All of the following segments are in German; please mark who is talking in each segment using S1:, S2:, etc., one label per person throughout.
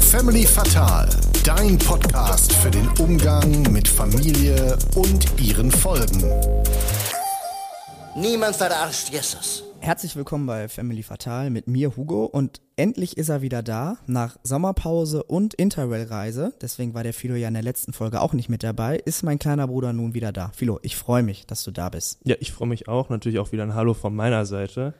S1: Family Fatal, dein Podcast für den Umgang mit Familie und ihren Folgen.
S2: Niemand verarscht Jesus.
S3: Herzlich willkommen bei Family Fatal mit mir Hugo und endlich ist er wieder da nach Sommerpause und Interrail-Reise. Deswegen war der Philo ja in der letzten Folge auch nicht mit dabei. Ist mein kleiner Bruder nun wieder da? Philo, ich freue mich, dass du da bist.
S4: Ja, ich freue mich auch. Natürlich auch wieder ein Hallo von meiner Seite.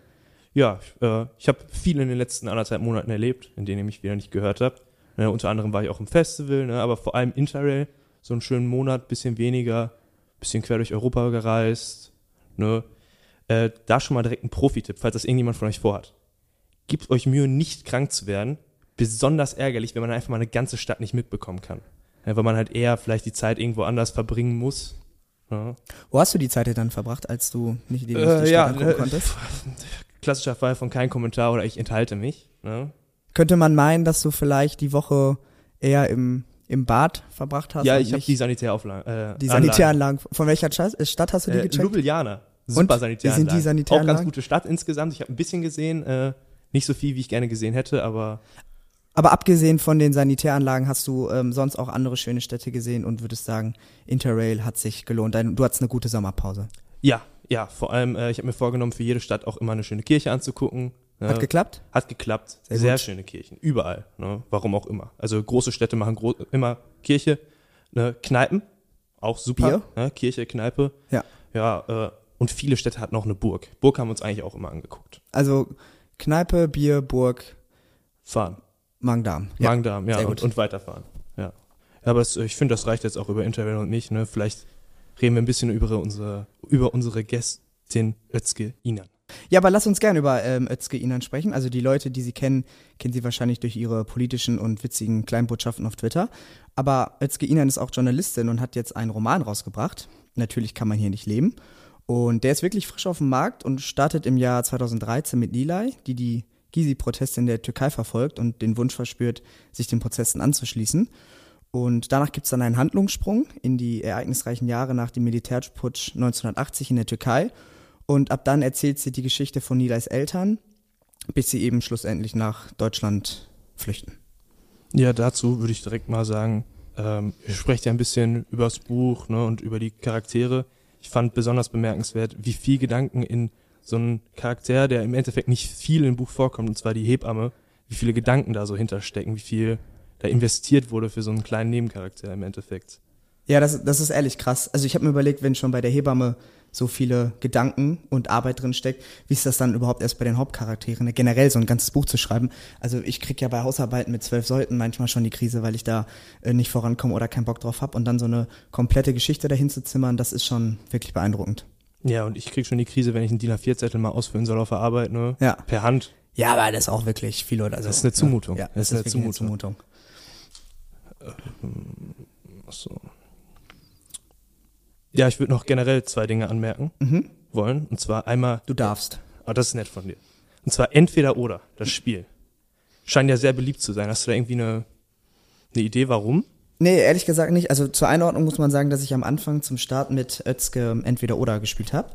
S4: Ja, äh, ich habe viel in den letzten anderthalb Monaten erlebt, in denen ihr mich wieder nicht gehört habt. Ne, unter anderem war ich auch im Festival, ne, aber vor allem Interrail, so einen schönen Monat, bisschen weniger, bisschen quer durch Europa gereist. Ne. Äh, da schon mal direkt ein Profi-Tipp, falls das irgendjemand von euch vorhat. Gebt euch Mühe, nicht krank zu werden. Besonders ärgerlich, wenn man einfach mal eine ganze Stadt nicht mitbekommen kann. Ja, weil man halt eher vielleicht die Zeit irgendwo anders verbringen muss. Ja.
S3: Wo hast du die Zeit dann verbracht, als du nicht die, die
S4: Äh,
S3: Stadt
S4: ja,
S3: angucken
S4: äh,
S3: konntest?
S4: Klassischer Fall von kein Kommentar oder ich enthalte mich. Ne?
S3: Könnte man meinen, dass du vielleicht die Woche eher im, im Bad verbracht hast?
S4: Ja,
S3: und
S4: ich habe die Sanitärauflagen. Äh,
S3: die
S4: Anlagen.
S3: Sanitäranlagen. Von welcher Stadt Stadt hast du die
S4: Äh,
S3: gecheckt?
S4: Ljubljana.
S3: Und?
S4: Super
S3: Wie
S4: Sanitäranlagen.
S3: sind die Sanitäranlagen?
S4: Auch ganz gute Stadt insgesamt. Ich habe ein bisschen gesehen, äh, nicht so viel, wie ich gerne gesehen hätte, aber
S3: Aber abgesehen von den Sanitäranlagen hast du ähm, sonst auch andere schöne Städte gesehen und würdest sagen, Interrail hat sich gelohnt. Du hattest eine gute Sommerpause.
S4: ja, ja, vor allem, äh, ich habe mir vorgenommen, für jede Stadt auch immer eine schöne Kirche anzugucken. ne?
S3: Hat geklappt?
S4: Hat geklappt.
S3: Sehr
S4: Sehr, schöne Kirchen. Überall. Ne? Warum auch immer. Also große Städte machen gro immer Kirche. Ne? Kneipen. Auch super. Ne? Kirche, Kneipe.
S3: Ja.
S4: Ja, äh, und viele Städte hatten auch eine Burg. Burg haben wir uns eigentlich auch immer angeguckt.
S3: Also Kneipe, Bier, Burg,
S4: Fahren.
S3: Magen-Darm.
S4: Magen-Darm, ja, und, und weiterfahren. Ja. ja aber es, ich finde, das reicht jetzt auch über Interview und mich. Ne? Vielleicht reden wir ein bisschen über unsere, über unsere Gästin Özge Inan.
S3: Ja, aber lass uns gerne über ähm, Özge Inan sprechen. Also die Leute, die sie kennen, kennen sie wahrscheinlich durch ihre politischen und witzigen Kleinbotschaften auf Twitter. Aber Özge Inan ist auch Journalistin und hat jetzt einen Roman rausgebracht. Natürlich kann man hier nicht leben. Und der ist wirklich frisch auf dem Markt und startet im Jahr 2013 mit Nilay, die die Gizi-Proteste in der Türkei verfolgt und den Wunsch verspürt, sich den Prozessen anzuschließen. Und danach gibt's dann einen Handlungssprung in die ereignisreichen Jahre nach dem Militärputsch 1980 in der Türkei. Und ab dann erzählt sie die Geschichte von Nilays Eltern, bis sie eben schlussendlich nach Deutschland flüchten.
S4: Ja, dazu würde ich direkt mal sagen, ähm, ihr sprecht ja ein bisschen über das Buch ne, und über die Charaktere. Ich fand besonders bemerkenswert, wie viel Gedanken in so einen Charakter, der im Endeffekt nicht viel im Buch vorkommt, und zwar die Hebamme, wie viele Gedanken da so hinterstecken, wie viel da investiert wurde für so einen kleinen Nebencharakter im Endeffekt.
S3: Ja, das, das ist ehrlich krass. Also ich habe mir überlegt, wenn schon bei der Hebamme so viele Gedanken und Arbeit drin steckt, wie ist das dann überhaupt erst bei den Hauptcharakteren, ne? generell so ein ganzes Buch zu schreiben. Also ich krieg ja bei Hausarbeiten mit zwölf Seiten manchmal schon die Krise, weil ich da äh, nicht vorankomme oder keinen Bock drauf habe und dann so eine komplette Geschichte dahin zu zimmern, das ist schon wirklich beeindruckend.
S4: Ja, und ich krieg schon die Krise, wenn ich einen DIN A4-Zettel mal ausfüllen soll auf der Arbeit, ne?
S3: Ja.
S4: Per Hand.
S3: Ja, aber das ist auch wirklich viel, oder? Also,
S4: Das ist eine Zumutung.
S3: Ja, ja
S4: Das
S3: das,
S4: ist
S3: ist
S4: eine
S3: wirklich eine Zumutung.
S4: Achso. Ja, ich würde noch generell zwei Dinge anmerken
S3: Mhm.
S4: wollen. Und zwar einmal,
S3: Du darfst.
S4: ah, das ist nett von dir. Und zwar entweder oder, das Spiel. Scheint ja sehr beliebt zu sein. Hast du da irgendwie eine, eine Idee, warum?
S3: Nee, ehrlich gesagt nicht. Also zur Einordnung muss man sagen, dass ich am Anfang zum Start mit Özge entweder oder gespielt habe.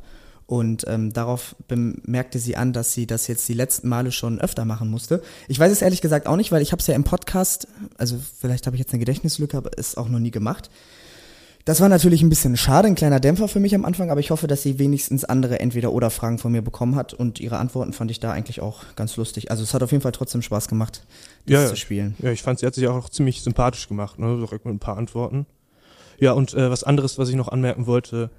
S3: Und ähm, darauf bemerkte sie an, dass sie das jetzt die letzten Male schon öfter machen musste. Ich weiß es ehrlich gesagt auch nicht, weil ich habe es ja im Podcast, also vielleicht habe ich jetzt eine Gedächtnislücke, aber es auch noch nie gemacht. Das war natürlich ein bisschen schade, ein kleiner Dämpfer für mich am Anfang, aber ich hoffe, dass sie wenigstens andere Entweder-Oder-Fragen von mir bekommen hat und ihre Antworten fand ich da eigentlich auch ganz lustig. Also es hat auf jeden Fall trotzdem Spaß gemacht, das
S4: Ja,
S3: zu spielen.
S4: Ja, ich fand, sie hat sich auch ziemlich sympathisch gemacht, ne? Direkt mit ein paar Antworten. Ja, und äh, was anderes, was ich noch anmerken wollte,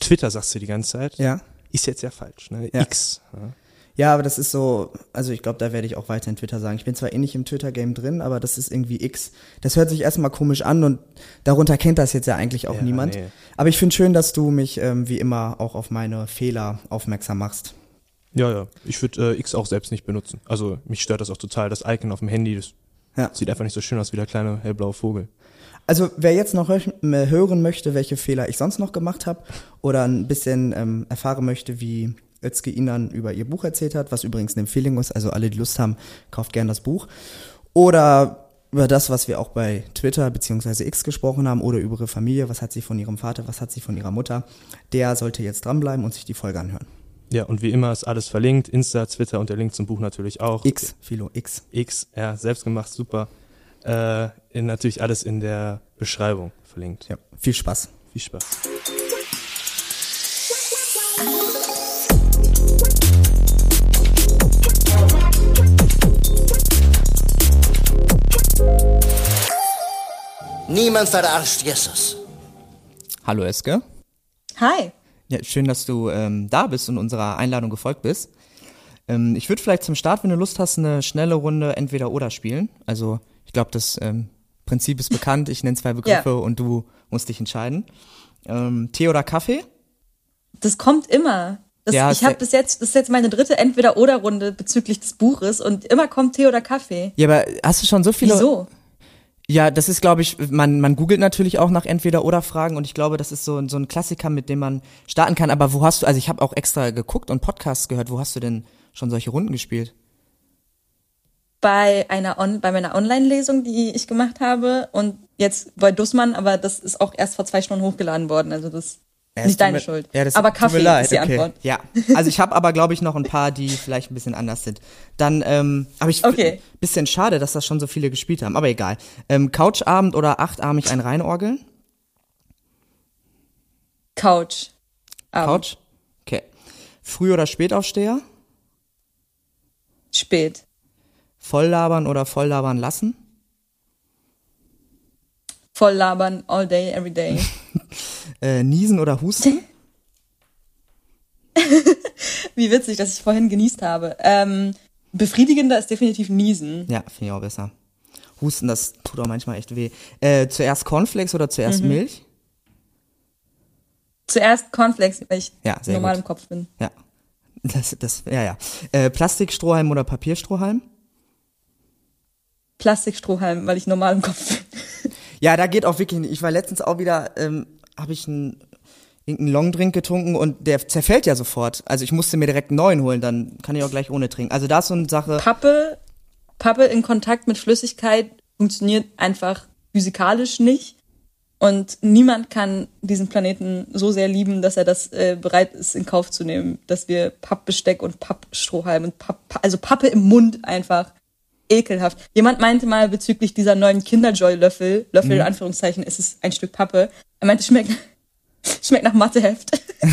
S4: Twitter sagst du die ganze Zeit.
S3: Ja.
S4: Ist jetzt ja falsch, ne?
S3: Ja.
S4: X. Ja.
S3: Ja, aber das ist so, also ich glaube, da werde ich auch weiterhin Twitter sagen. Ich bin zwar eh nicht im Twitter-Game drin, aber das ist irgendwie X. Das hört sich erstmal komisch an und darunter kennt das jetzt ja eigentlich auch
S4: Ja,
S3: niemand.
S4: nee.
S3: Aber ich finde schön, dass du mich ähm, wie immer auch auf meine Fehler aufmerksam machst.
S4: Ja, ja. Ich würde äh, X auch selbst nicht benutzen. Also mich stört das auch total. Das Icon auf dem Handy, das
S3: Ja.
S4: sieht einfach nicht so schön aus wie der kleine hellblaue Vogel.
S3: Also wer jetzt noch hör- hören möchte, welche Fehler ich sonst noch gemacht habe oder ein bisschen ähm, erfahren möchte, wie Özge Inan über ihr Buch erzählt hat, was übrigens eine Empfehlung ist, also alle, die Lust haben, kauft gern das Buch. Oder über das, was wir auch bei Twitter beziehungsweise X gesprochen haben oder über ihre Familie, was hat sie von ihrem Vater, was hat sie von ihrer Mutter, der sollte jetzt dranbleiben und sich die Folge anhören.
S4: Ja, und wie immer ist alles verlinkt. Insta, Twitter und der Link zum Buch natürlich auch.
S3: X, Philo, X.
S4: X, ja, selbst gemacht, super. Äh, in, natürlich alles in der Beschreibung verlinkt.
S3: Ja, viel Spaß.
S4: Viel Spaß.
S2: Niemand verarscht Jesus.
S3: Hallo Eske.
S5: Hi.
S3: Ja, schön, dass du ähm, da bist und unserer Einladung gefolgt bist. Ähm, ich würde vielleicht zum Start, wenn du Lust hast, eine schnelle Runde entweder oder spielen. Also glaube, das ähm, Prinzip ist bekannt. Ich nenne zwei Begriffe
S5: Ja.
S3: und du musst dich entscheiden. Ähm, Tee oder Kaffee?
S5: Das kommt immer. Das,
S3: Ja,
S5: ich habe bis jetzt, das ist jetzt meine dritte Entweder-Oder-Runde bezüglich des Buches und immer kommt Tee oder Kaffee.
S3: Ja, aber hast du schon so viele?
S5: Wieso?
S3: Ja, das ist, glaube ich, man, man googelt natürlich auch nach Entweder-Oder-Fragen und ich glaube, das ist so, so ein Klassiker, mit dem man starten kann. Aber wo hast du, also ich habe auch extra geguckt und Podcasts gehört, wo hast du denn schon solche Runden gespielt?
S5: Bei einer On bei meiner Online-Lesung, die ich gemacht habe und jetzt bei Dussmann, aber das ist auch erst vor zwei Stunden hochgeladen worden. Also das
S3: Ja,
S5: ist nicht deine Schuld.
S3: Ja,
S5: aber Kaffee
S3: leid,
S5: ist die
S3: okay.
S5: Antwort.
S3: Ja, also ich habe aber, glaube ich, noch ein paar, die vielleicht ein bisschen anders sind. Dann, ähm, aber ich
S5: Okay.
S3: bisschen schade, dass das schon so viele gespielt haben, aber egal. Ähm, Couchabend oder achtarmig ein Reinorgeln?
S5: Couch.
S3: Couch? Okay. Früh- oder Spätaufsteher?
S5: Spät.
S3: Volllabern oder volllabern lassen?
S5: Voll labern, all day, every day.
S3: Äh, niesen oder husten?
S5: Wie witzig, dass ich vorhin genießt habe. Ähm, befriedigender ist definitiv Niesen.
S3: Ja, finde ich auch besser. Husten, das tut auch manchmal echt weh. Äh, zuerst Cornflakes oder zuerst
S5: Mhm.
S3: Milch?
S5: Zuerst Cornflakes, weil ich
S3: Ja,
S5: normal
S3: gut.
S5: im Kopf bin.
S3: Ja. Das, das, ja, ja. Äh, Plastikstrohhalm oder Papierstrohhalm?
S5: Plastikstrohhalm, weil ich normal im Kopf bin.
S3: Ja, da geht auch wirklich nicht. Ich war letztens auch wieder, ähm, habe ich einen irgendeinen Longdrink getrunken und der zerfällt ja sofort. Also ich musste mir direkt einen neuen holen, dann kann ich auch gleich ohne trinken. Also da ist so eine Sache.
S5: Pappe, Pappe in Kontakt mit Flüssigkeit funktioniert einfach physikalisch nicht. Und niemand kann diesen Planeten so sehr lieben, dass er das äh, bereit ist, in Kauf zu nehmen, dass wir Pappbesteck und Pappstrohhalm und Papp, also Pappe im Mund einfach ekelhaft. Jemand meinte mal bezüglich dieser neuen Kinderjoy-Löffel, Löffel in Anführungszeichen, ist es ein Stück Pappe. Er meinte, schmeckt, schmeckt nach Matheheft.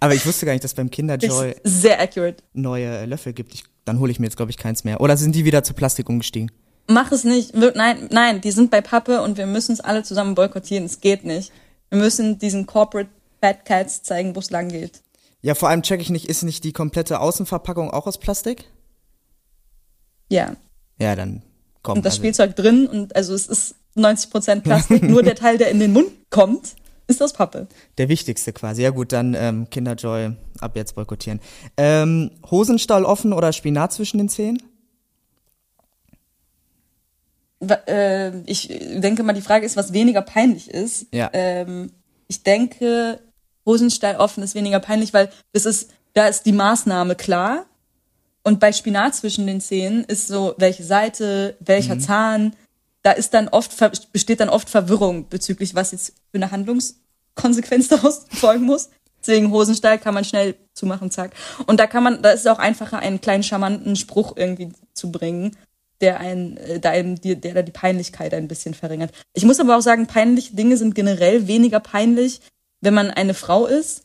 S3: Aber ich wusste gar nicht, dass beim Kinderjoy
S5: sehr accurate.
S3: neue Löffel gibt. Ich, dann hole ich mir jetzt, glaube ich, keins mehr. Oder sind die wieder zu Plastik umgestiegen?
S5: Mach es nicht. Nein, nein, die sind bei Pappe und wir müssen es alle zusammen boykottieren. Es geht nicht. Wir müssen diesen Corporate Bad Cats zeigen, wo es lang geht.
S3: Ja, vor allem check ich nicht, ist nicht die komplette Außenverpackung auch aus Plastik?
S5: Ja.
S3: Ja, dann komm.
S5: Und das
S3: also-
S5: Spielzeug drin und also es ist 90% Plastik. Nur der Teil, der in den Mund kommt, ist aus Pappe.
S3: Der wichtigste quasi. Ja gut, dann ähm, Kinderjoy ab jetzt boykottieren. Ähm, Hosenstall offen oder Spinat zwischen den Zähnen?
S5: Wa- äh, Ich denke mal, die Frage ist, was weniger peinlich ist.
S3: Ja.
S5: Ähm, ich denke, Hosenstall offen ist weniger peinlich, weil das ist, da ist die Maßnahme klar. Und bei Spinat zwischen den Zähnen ist so, welche Seite, welcher
S3: Mhm.
S5: Zahn, da ist dann oft, besteht dann oft Verwirrung bezüglich, was jetzt für eine Handlungskonsequenz daraus folgen muss. Deswegen Hosenstall kann man schnell zumachen, zack. Und da kann man, da ist es auch einfacher, einen kleinen charmanten Spruch irgendwie zu bringen, der einen, äh, der einem, der da die Peinlichkeit ein bisschen verringert. Ich muss aber auch sagen, peinliche Dinge sind generell weniger peinlich, wenn man eine Frau ist.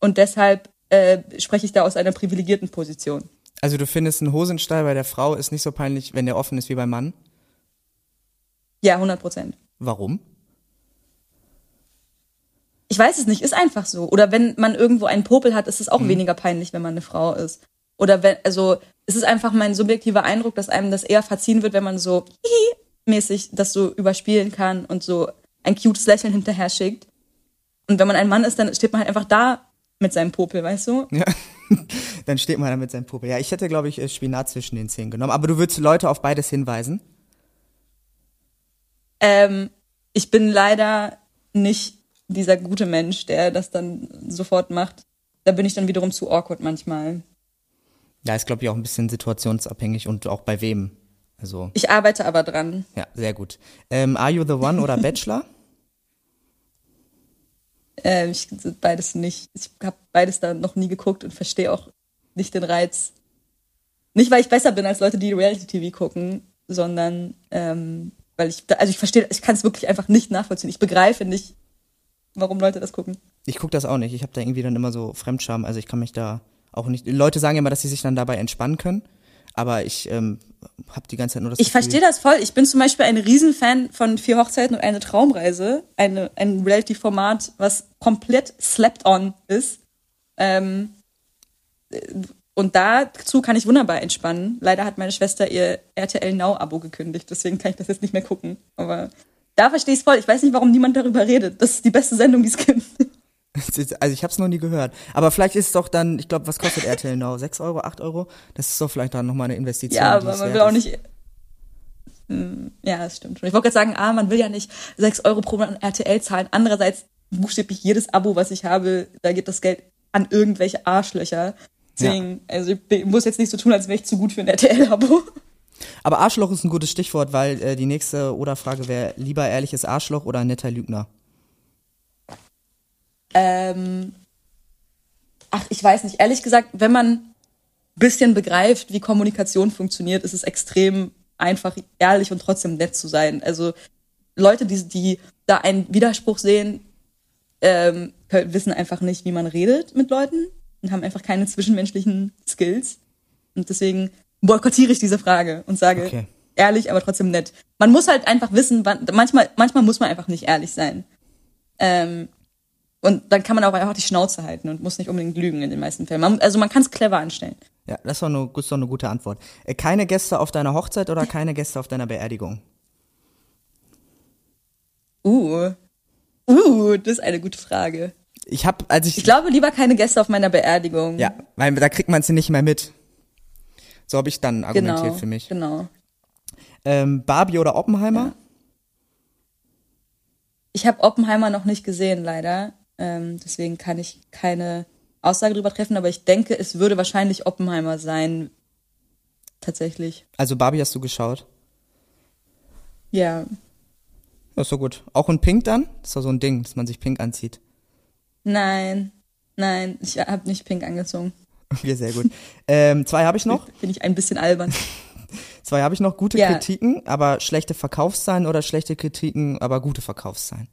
S5: Und deshalb äh, spreche ich da aus einer privilegierten Position.
S3: Also du findest ein Hosenstall bei der Frau ist nicht so peinlich, wenn der offen ist wie beim Mann?
S5: Ja, 100 Prozent.
S3: Warum?
S5: Ich weiß es nicht, ist einfach so. Oder wenn man irgendwo einen Popel hat, ist es auch weniger peinlich, wenn man eine Frau ist. Oder wenn, also es ist einfach mein subjektiver Eindruck, dass einem das eher verziehen wird, wenn man so mäßig das so überspielen kann und so ein cutes Lächeln hinterher schickt. Und wenn man ein Mann ist, dann steht man halt einfach da mit seinem Popel, weißt du?
S3: Ja. Dann steht man da mit seinem Puppe. Ja, ich hätte, glaube ich, äh, Spinat zwischen den Zähnen genommen. Aber du würdest Leute auf beides hinweisen?
S5: Ähm, ich bin leider nicht dieser gute Mensch, der das dann sofort macht. Da bin ich dann wiederum zu awkward manchmal.
S3: Ja, ist, glaube ich, auch ein bisschen situationsabhängig und auch bei wem. Also,
S5: Ich arbeite aber dran.
S3: ja, sehr gut. Ähm, Are You the One oder Bachelor?
S5: Ähm, ich beides nicht. Ich habe beides da noch nie geguckt und verstehe auch nicht den Reiz. Nicht, weil ich besser bin als Leute, die Reality-TV gucken, sondern ähm, weil ich, also ich verstehe, ich kann es wirklich einfach nicht nachvollziehen. Ich begreife nicht, warum Leute das gucken.
S3: Ich gucke das auch nicht. Ich habe da irgendwie dann immer so Fremdscham. Also ich kann mich da auch nicht. Leute sagen immer, dass sie sich dann dabei entspannen können. Aber ich ähm, habe die ganze Zeit nur das
S5: Ich verstehe das voll. Ich bin zum Beispiel ein Riesenfan von Vier Hochzeiten und eine Traumreise. Eine, ein Reality-Format, was komplett slept on ist. Ähm, und dazu kann ich wunderbar entspannen. Leider hat meine Schwester ihr RTL Now-Abo gekündigt, deswegen kann ich das jetzt nicht mehr gucken. Aber da verstehe ich es voll. Ich weiß nicht, warum niemand darüber redet. Das ist die beste Sendung, die es gibt.
S3: Also ich habe es noch nie gehört. Aber vielleicht ist es doch dann, ich glaube, was kostet RTL Now? 6 Euro, 8 Euro? Das ist doch vielleicht dann nochmal eine Investition.
S5: Ja, aber man will auch nicht. Hm, ja, das stimmt schon. Ich wollte gerade sagen, ah, man will ja nicht 6 Euro pro Monat an RTL zahlen. Andererseits buchstäblich jedes Abo, was ich habe, da geht das Geld an irgendwelche Arschlöcher. Deswegen, ja. also ich muss jetzt nicht so tun, als wäre ich zu gut für ein RTL-Abo.
S3: Aber Arschloch ist ein gutes Stichwort, weil äh, die nächste Oder-Frage wäre lieber ehrliches Arschloch oder netter Lügner?
S5: Ähm, ach, ich weiß nicht. Ehrlich gesagt, wenn man ein bisschen begreift, wie Kommunikation funktioniert, ist es extrem einfach, ehrlich und trotzdem nett zu sein. Also Leute, die, die da einen Widerspruch sehen, ähm, wissen einfach nicht, wie man redet mit Leuten und haben einfach keine zwischenmenschlichen Skills. Und deswegen boykottiere ich diese Frage und sage okay. ehrlich, aber trotzdem nett. Man muss halt einfach wissen, wann, manchmal, manchmal muss man einfach nicht ehrlich sein. Ähm, und dann kann man auch einfach die Schnauze halten und muss nicht unbedingt lügen in den meisten Fällen. Man, also man kann es clever anstellen.
S3: Ja, das ist doch, eine, ist doch eine gute Antwort. Äh, keine Gäste auf deiner Hochzeit oder keine Gäste auf deiner Beerdigung?
S5: Uh. Uh, das ist eine gute Frage
S3: ich habe, als ich.
S5: Ich glaube lieber keine Gäste auf meiner Beerdigung.
S3: Ja, weil da kriegt man sie nicht mehr mit. So habe ich dann argumentiert
S5: genau,
S3: für mich.
S5: Genau.
S3: Ähm, Barbie oder Oppenheimer? Ja.
S5: Ich habe Oppenheimer noch nicht gesehen, leider. Ähm, deswegen kann ich keine Aussage darüber treffen, aber ich denke, es würde wahrscheinlich Oppenheimer sein. Tatsächlich.
S3: Also Barbie hast du geschaut?
S5: Ja.
S3: Ja, ist so gut. Auch in Pink dann? Das ist doch so ein Ding, dass man sich pink anzieht.
S5: Nein, nein, ich habe nicht pink angezogen.
S3: Okay, sehr gut. Ähm, zwei habe ich noch.
S5: Bin ich ein bisschen albern.
S3: zwei habe ich noch. Gute ja. Kritiken, aber schlechte Verkaufszahlen oder schlechte Kritiken, aber gute Verkaufszahlen?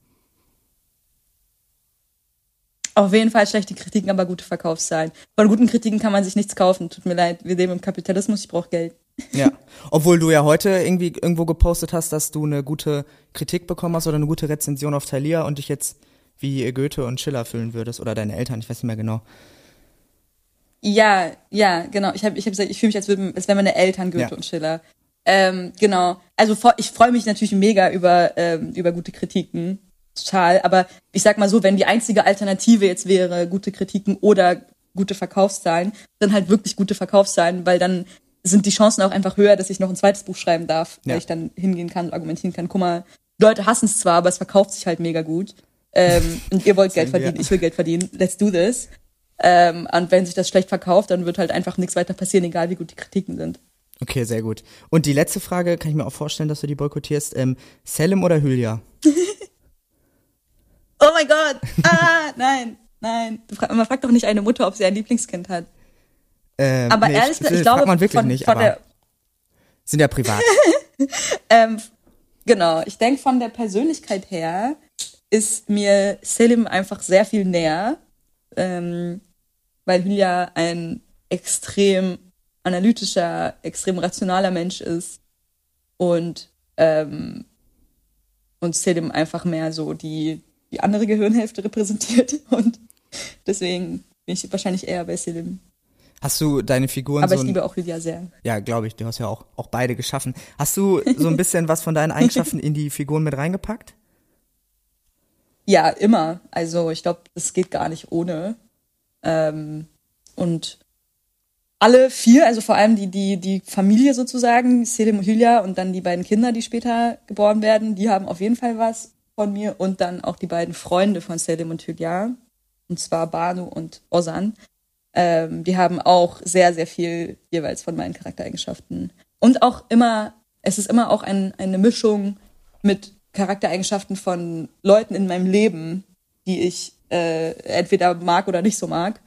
S5: Auf jeden Fall schlechte Kritiken, aber gute Verkaufszahlen. Von guten Kritiken kann man sich nichts kaufen. Tut mir leid, wir leben im Kapitalismus, ich brauche Geld.
S3: Ja, obwohl du ja heute irgendwie irgendwo gepostet hast, dass du eine gute Kritik bekommen hast oder eine gute Rezension auf Thalia und dich jetzt wie Goethe und Schiller fühlen würdest oder deine Eltern, ich weiß nicht mehr genau.
S5: Ja, ja, genau. Ich habe ich hab gesagt, ich fühle mich, als, würden, als wären meine Eltern Goethe ja. und Schiller. Ähm, genau. Also ich freue mich natürlich mega über, ähm, über gute Kritiken. Total. Aber ich sag mal so, wenn die einzige Alternative jetzt wäre, gute Kritiken oder gute Verkaufszahlen, dann halt wirklich gute Verkaufszahlen, weil dann sind die Chancen auch einfach höher, dass ich noch ein zweites Buch schreiben darf, ja. weil ich dann hingehen kann und argumentieren kann, guck mal, Leute hassen es zwar, aber es verkauft sich halt mega gut. Ähm, und ihr wollt Geld verdienen, ich will Geld verdienen, let's do this. Ähm, und wenn sich das schlecht verkauft, dann wird halt einfach nichts weiter passieren, egal wie gut die Kritiken sind.
S3: Okay, sehr gut. Und die letzte Frage, kann ich mir auch vorstellen, dass du die boykottierst. Ähm, Selim oder Hülya?
S5: oh mein Gott! Ah, nein, nein. Man fragt doch nicht eine Mutter, ob sie ein Lieblingskind hat.
S3: Ähm, aber nee, ehrlich gesagt, ich, ich glaube, man wirklich von, nicht, von aber sind ja privat.
S5: ähm, genau, ich denke von der Persönlichkeit her ist mir Selim einfach sehr viel näher, ähm, weil Hülya ein extrem analytischer, extrem rationaler Mensch ist und ähm, und Selim einfach mehr so die die andere Gehirnhälfte repräsentiert und deswegen bin ich wahrscheinlich eher bei Selim.
S3: Hast du deine Figuren
S5: Aber
S3: so
S5: ich liebe auch Lydia sehr.
S3: Ja, glaube ich. Du hast ja auch, auch beide geschaffen. Hast du so ein bisschen was von deinen Eigenschaften in die Figuren mit reingepackt?
S5: Ja, immer. Also ich glaube, das geht gar nicht ohne. Ähm, und alle vier, also vor allem die, die, die Familie sozusagen, Selim und Hylia und dann die beiden Kinder, die später geboren werden, die haben auf jeden Fall was von mir und dann auch die beiden Freunde von Selim und Hylia, und zwar Banu und Ozan. Ähm, die haben auch sehr, sehr viel jeweils von meinen Charaktereigenschaften. Und auch immer, es ist immer auch ein, eine Mischung mit Charaktereigenschaften von Leuten in meinem Leben, die ich äh, entweder mag oder nicht so mag.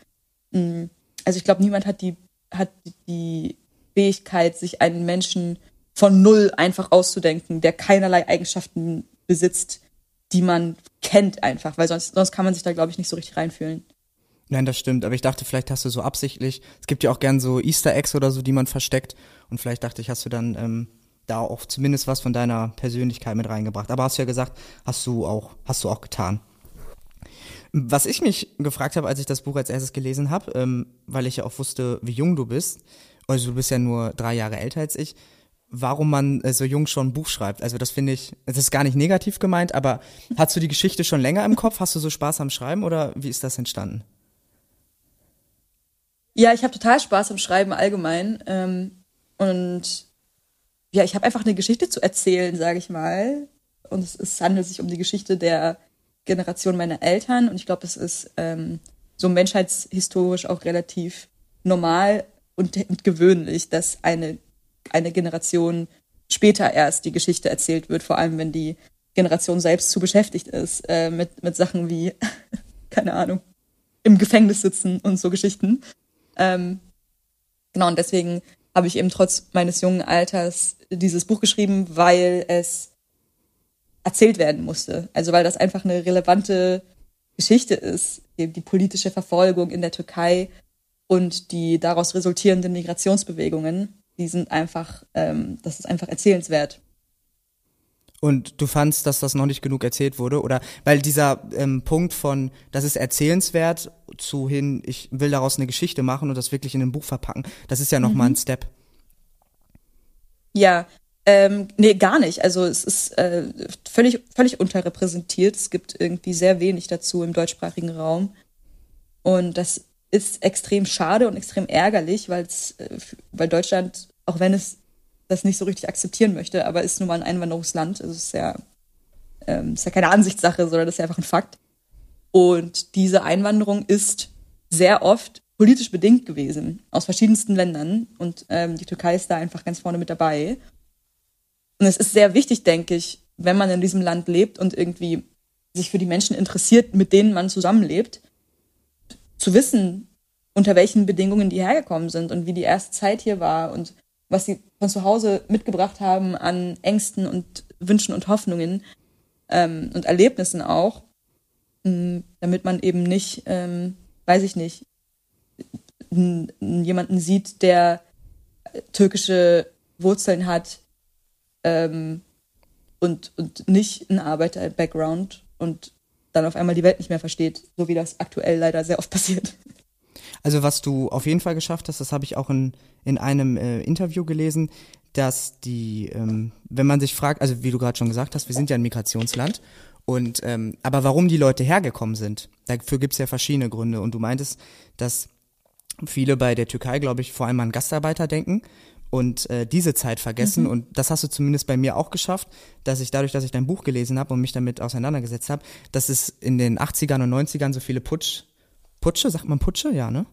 S5: Mm, also ich glaube, niemand hat die, hat die Fähigkeit, sich einen Menschen von null einfach auszudenken, der keinerlei Eigenschaften besitzt, die man kennt einfach, weil sonst, sonst kann man sich da, glaube ich, nicht so richtig reinfühlen.
S3: Nein, das stimmt, aber ich dachte, vielleicht hast du so absichtlich, es gibt ja auch gern so Easter Eggs oder so, die man versteckt und vielleicht dachte ich, hast du dann ähm, da auch zumindest was von deiner Persönlichkeit mit reingebracht. Aber hast du ja gesagt, hast du auch, hast du auch getan. Was ich mich gefragt habe, als ich das Buch als erstes gelesen habe, ähm, weil ich ja auch wusste, wie jung du bist, also du bist ja nur drei Jahre älter als ich, warum man äh, so jung schon ein Buch schreibt. Also das finde ich, das ist gar nicht negativ gemeint, aber hast du die Geschichte schon länger im Kopf? Hast du so Spaß am Schreiben oder wie ist das entstanden?
S5: Ja, ich habe total Spaß am Schreiben allgemein. Ähm, und ja, ich habe einfach eine Geschichte zu erzählen, sage ich mal. Und es, es, handelt sich um die Geschichte der Generation meiner Eltern. Und ich glaube, es ist ähm, so menschheitshistorisch auch relativ normal und, und gewöhnlich, dass eine, eine Generation später erst die Geschichte erzählt wird, vor allem wenn die Generation selbst zu beschäftigt ist äh, mit, mit Sachen wie, keine Ahnung, im Gefängnis sitzen und so Geschichten. Ähm, genau, und deswegen habe ich eben trotz meines jungen Alters dieses Buch geschrieben, weil es erzählt werden musste. Also weil das einfach eine relevante Geschichte ist, die, die politische Verfolgung in der Türkei und die daraus resultierenden Migrationsbewegungen, die sind einfach, ähm, das ist einfach erzählenswert.
S3: Und du fandst, dass das noch nicht genug erzählt wurde? Oder weil dieser ähm, Punkt von, das ist erzählenswert, zu hin, ich will daraus eine Geschichte machen und das wirklich in ein Buch verpacken, das ist ja nochmal mhm. ein Step.
S5: Ja, ähm, nee, gar nicht. Also es ist äh, völlig, völlig unterrepräsentiert. Es gibt irgendwie sehr wenig dazu im deutschsprachigen Raum. Und das ist extrem schade und extrem ärgerlich, äh, weil Deutschland, auch wenn es das nicht so richtig akzeptieren möchte, aber ist nun mal ein Einwanderungsland. Also ist ja, ähm, ist ja keine Ansichtssache, sondern das ist ja einfach ein Fakt. Und diese Einwanderung ist sehr oft politisch bedingt gewesen, aus verschiedensten Ländern. Und ähm, die Türkei ist da einfach ganz vorne mit dabei. Und es ist sehr wichtig, denke ich, wenn man in diesem Land lebt und irgendwie sich für die Menschen interessiert, mit denen man zusammenlebt, zu wissen, unter welchen Bedingungen die hergekommen sind und wie die erste Zeit hier war und was sie von zu Hause mitgebracht haben an Ängsten und Wünschen und Hoffnungen ähm, und Erlebnissen auch, mh, mm, damit man eben nicht, ähm, weiß ich nicht, jemanden sieht, der türkische Wurzeln hat ähm, und, und nicht ein Arbeiter-Background und dann auf einmal die Welt nicht mehr versteht, so wie das aktuell leider sehr oft passiert.
S3: Also was du auf jeden Fall geschafft hast, das habe ich auch in, in einem äh, Interview gelesen, dass die, ähm, wenn man sich fragt, also wie du gerade schon gesagt hast, wir sind ja ein Migrationsland und ähm, aber warum die Leute hergekommen sind, dafür gibt es ja verschiedene Gründe. Und du meintest, dass viele bei der Türkei, glaube ich, vor allem an Gastarbeiter denken und äh, diese Zeit vergessen. Mhm. Und das hast du zumindest bei mir auch geschafft, dass ich dadurch, dass ich dein Buch gelesen habe und mich damit auseinandergesetzt habe, dass es in den 80ern und 90ern so viele Putsch, Putsche, sagt man Putsche? Ja, ne?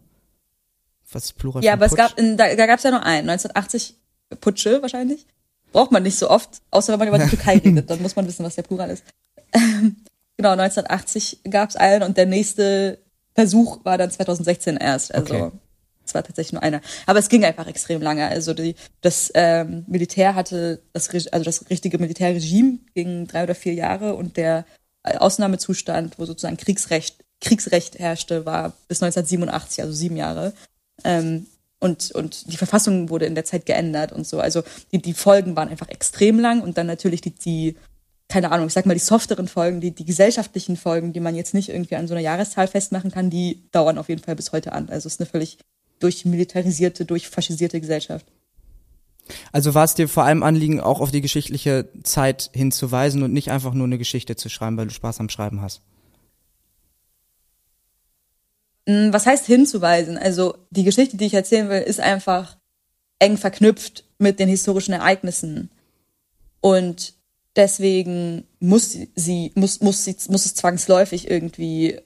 S5: Was ist Plural? Ja, aber Putsch? es gab, in, da, da gab es ja nur einen, 1980 Putsche wahrscheinlich. Braucht man nicht so oft, außer wenn man über die Türkei redet, dann muss man wissen, was der Plural ist. genau, 1980 gab es einen und der nächste Versuch war dann 2016 erst. Also okay. Es war tatsächlich nur einer. Aber es ging einfach extrem lange. Also die, das ähm, Militär hatte das, also das richtige Militärregime ging drei oder vier Jahre und der Ausnahmezustand, wo sozusagen Kriegsrecht, Kriegsrecht herrschte, war bis 1987, also sieben Jahre. Ähm, und, und die Verfassung wurde in der Zeit geändert und so. Also die, die Folgen waren einfach extrem lang und dann natürlich die, die, keine Ahnung, ich sag mal, die softeren Folgen, die, die gesellschaftlichen Folgen, die man jetzt nicht irgendwie an so einer Jahreszahl festmachen kann, die dauern auf jeden Fall bis heute an. Also es ist eine völlig durchmilitarisierte, durchfaschisierte Gesellschaft.
S3: Also war es dir vor allem Anliegen, auch auf die geschichtliche Zeit hinzuweisen und nicht einfach nur eine Geschichte zu schreiben, weil du Spaß am Schreiben hast?
S5: Hm, was heißt hinzuweisen? Also die Geschichte, die ich erzählen will, ist einfach eng verknüpft mit den historischen Ereignissen. Und deswegen muss sie, muss, muss sie, muss es zwangsläufig irgendwie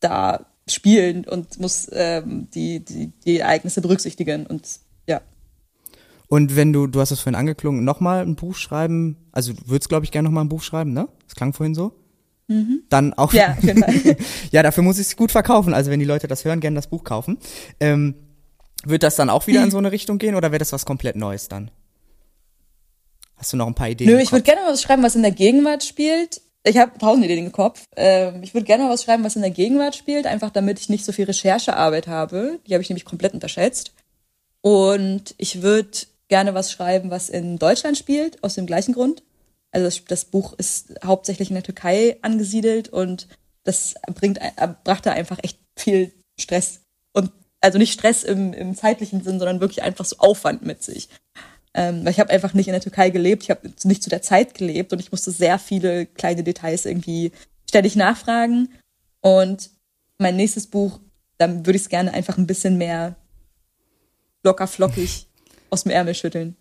S5: da spielen und muss ähm, die, die, die Ereignisse berücksichtigen und ja.
S3: Und wenn du, du hast es vorhin angeklungen, nochmal ein Buch schreiben, also du würdest, glaube ich, gerne nochmal ein Buch schreiben, ne? Das klang vorhin so. dann auch.
S5: Ja, Fall.
S3: ja, dafür muss ich es gut verkaufen. Also wenn die Leute das hören, gerne das Buch kaufen. Ähm, wird das dann auch wieder in so eine Richtung gehen oder wäre das was komplett Neues dann? Hast du noch ein paar Ideen?
S5: Nö, ich würde gerne mal was schreiben, was in der Gegenwart spielt. Ich habe tausend Ideen im Kopf. Ähm, ich würde gerne mal was schreiben, was in der Gegenwart spielt, einfach damit ich nicht so viel Recherchearbeit habe. Die habe ich nämlich komplett unterschätzt. Und ich würde gerne was schreiben, was in Deutschland spielt, aus dem gleichen Grund. Also das, das Buch ist hauptsächlich in der Türkei angesiedelt und das bringt, äh, brachte einfach echt viel Stress. Und also nicht Stress im, im zeitlichen Sinn, sondern wirklich einfach so Aufwand mit sich. Ähm, weil ich habe einfach nicht in der Türkei gelebt, ich habe nicht zu der Zeit gelebt und ich musste sehr viele kleine Details irgendwie ständig nachfragen. Und mein nächstes Buch, dann würde ich es gerne einfach ein bisschen mehr locker flockig aus dem Ärmel schütteln.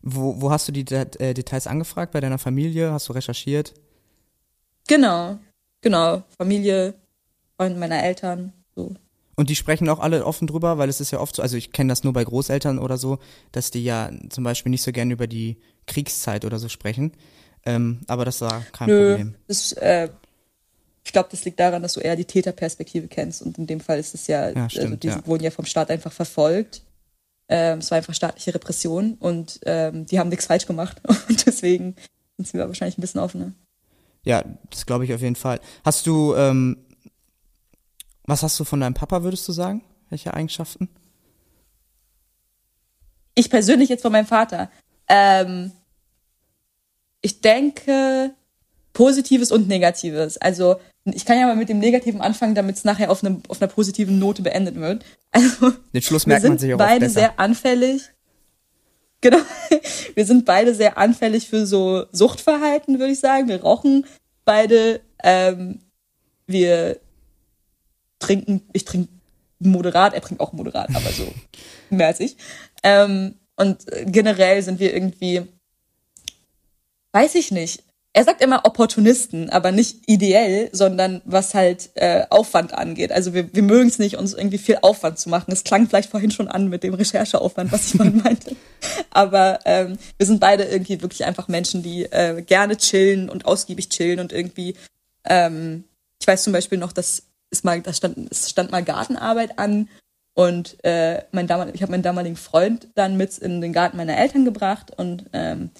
S3: Wo, wo hast du die Det- äh, Details angefragt? Bei deiner Familie? Hast du recherchiert?
S5: Genau, genau. Familie, Freunde meiner Eltern, so.
S3: Und die sprechen auch alle offen drüber, weil es ist ja oft so, also ich kenne das nur bei Großeltern oder so, dass die ja zum Beispiel nicht so gerne über die Kriegszeit oder so sprechen. Ähm, aber das war kein
S5: Nö,
S3: Problem.
S5: das, äh, ich glaube, das liegt daran, dass du eher die Täterperspektive kennst. Und in dem Fall ist es ja,
S3: Ja,
S5: also
S3: stimmt,
S5: die
S3: ja.
S5: wurden ja vom Staat einfach verfolgt. Ähm, es war einfach staatliche Repression und ähm, die haben nichts falsch gemacht. Und deswegen sind sie wahrscheinlich ein bisschen offener.
S3: Ja, das glaube ich auf jeden Fall. Hast du, ähm, was hast du von deinem Papa, würdest du sagen? Welche Eigenschaften?
S5: Ich persönlich jetzt von meinem Vater. Ähm, ich denke Positives und Negatives. Also ich kann ja mal mit dem Negativen anfangen, damit es nachher auf, einem, auf einer positiven Note beendet wird. Also
S3: Den Schluss
S5: wir
S3: merkt man
S5: sind
S3: sich auch
S5: beide sehr anfällig. Genau. Wir sind beide sehr anfällig für so Suchtverhalten, würde ich sagen. Wir rauchen beide. Ähm, wir trinken, ich trinke moderat, er trinkt auch moderat, aber so mehr als ich. Ähm, und generell sind wir irgendwie, weiß ich nicht. Er sagt immer Opportunisten, aber nicht ideell, sondern was halt äh, Aufwand angeht. Also wir, wir mögen es nicht, uns irgendwie viel Aufwand zu machen. Es klang vielleicht vorhin schon an mit dem Rechercheaufwand, was ich mal meinte. Aber ähm, wir sind beide irgendwie wirklich einfach Menschen, die äh, gerne chillen und ausgiebig chillen und irgendwie, ähm, ich weiß zum Beispiel noch, dass es mal, das stand, es stand mal Gartenarbeit an und äh, mein damal, ich habe meinen damaligen Freund dann mit in den Garten meiner Eltern gebracht und ähm,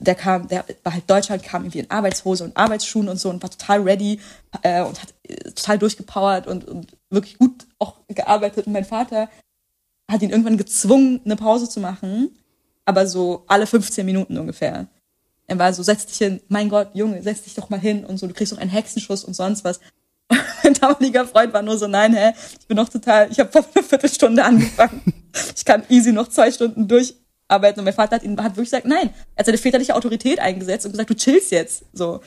S5: der kam, der war halt Deutschland, kam irgendwie in Arbeitshose und Arbeitsschuhen und so und war total ready äh, und hat äh, total durchgepowert und, und wirklich gut auch gearbeitet. Und mein Vater hat ihn irgendwann gezwungen, eine Pause zu machen, aber so alle 15 Minuten ungefähr. Er war so, setz dich hin, mein Gott, Junge, setz dich doch mal hin und so, du kriegst doch einen Hexenschuss und sonst was. Mein damaliger Freund war nur so, nein, hä, ich bin noch total, ich habe vor einer Viertelstunde angefangen. Ich kann easy noch zwei Stunden durcharbeiten. Und mein Vater hat ihn hat wirklich gesagt, nein. Er hat seine väterliche Autorität eingesetzt und gesagt, du chillst jetzt. So.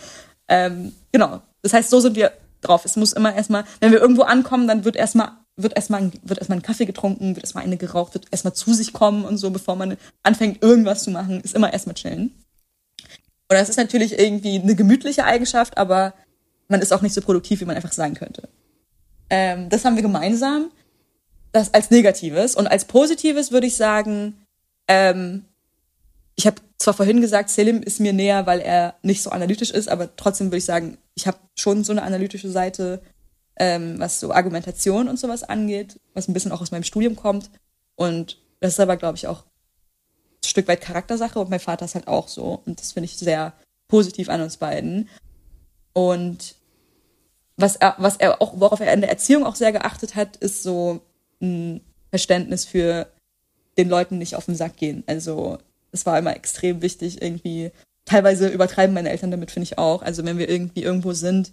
S5: Ähm, genau. Das heißt, so sind wir drauf. Es muss immer erstmal, wenn wir irgendwo ankommen, dann wird erstmal wird erstmal ein, wird erstmal ein Kaffee getrunken, wird erstmal eine geraucht, wird erstmal zu sich kommen und so, bevor man anfängt, irgendwas zu machen, ist immer erstmal chillen. Und das ist natürlich irgendwie eine gemütliche Eigenschaft, aber man ist auch nicht so produktiv, wie man einfach sein könnte. Ähm, das haben wir gemeinsam. Das als Negatives. Und als Positives würde ich sagen, ähm, ich habe zwar vorhin gesagt, Selim ist mir näher, weil er nicht so analytisch ist, aber trotzdem würde ich sagen, ich habe schon so eine analytische Seite, ähm, was so Argumentation und sowas angeht, was ein bisschen auch aus meinem Studium kommt. Und das ist aber, glaube ich, auch ein Stück weit Charaktersache und mein Vater ist halt auch so. Und das finde ich sehr positiv an uns beiden. Und was er, was er auch, worauf er in der Erziehung auch sehr geachtet hat, ist so ein Verständnis für den Leuten nicht auf den Sack gehen. Also es war immer extrem wichtig, irgendwie, teilweise übertreiben meine Eltern damit, finde ich auch. Also wenn wir irgendwie irgendwo sind,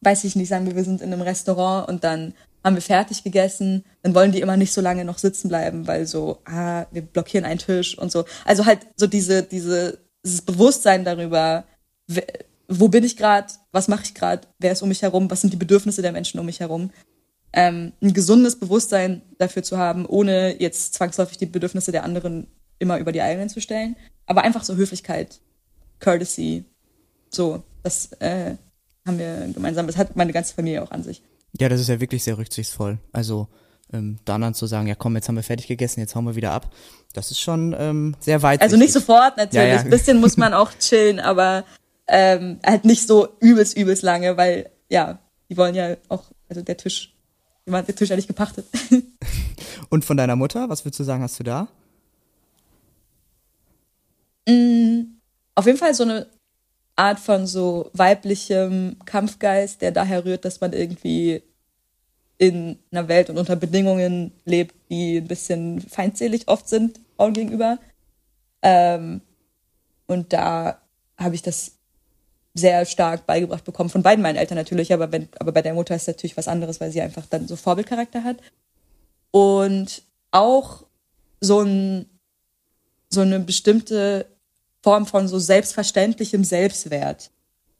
S5: weiß ich nicht, sagen wir, wir sind in einem Restaurant und dann haben wir fertig gegessen, dann wollen die immer nicht so lange noch sitzen bleiben, weil so, ah, wir blockieren einen Tisch und so. Also halt so diese, diese, dieses Bewusstsein darüber, wo bin ich gerade, was mache ich gerade, wer ist um mich herum, was sind die Bedürfnisse der Menschen um mich herum. Ähm, ein gesundes Bewusstsein dafür zu haben, ohne jetzt zwangsläufig die Bedürfnisse der anderen immer über die eigenen zu stellen. Aber einfach so Höflichkeit, Courtesy, so, das äh, haben wir gemeinsam. Das hat meine ganze Familie auch an sich.
S3: Ja, das ist ja wirklich sehr rücksichtsvoll. Also ähm, dann zu sagen, ja komm, jetzt haben wir fertig gegessen, jetzt hauen wir wieder ab. Das ist schon ähm, sehr weit.
S5: Also nicht sofort natürlich.
S3: Ja, ja.
S5: Ein bisschen muss man auch chillen, aber ähm, halt nicht so übelst, übelst lange, weil, ja, die wollen ja auch, also der Tisch, der Tisch ja nicht gepachtet.
S3: Und von deiner Mutter, was würdest du sagen, hast du da?
S5: Mm, auf jeden Fall so eine Art von so weiblichem Kampfgeist, der daher rührt, dass man irgendwie in einer Welt und unter Bedingungen lebt, die ein bisschen feindselig oft sind Frauen gegenüber. Ähm, und da habe ich das sehr stark beigebracht bekommen, von beiden meinen Eltern natürlich, aber, wenn, aber bei der Mutter ist natürlich was anderes, weil sie einfach dann so Vorbildcharakter hat. Und auch so, ein, so eine bestimmte Form von so selbstverständlichem Selbstwert,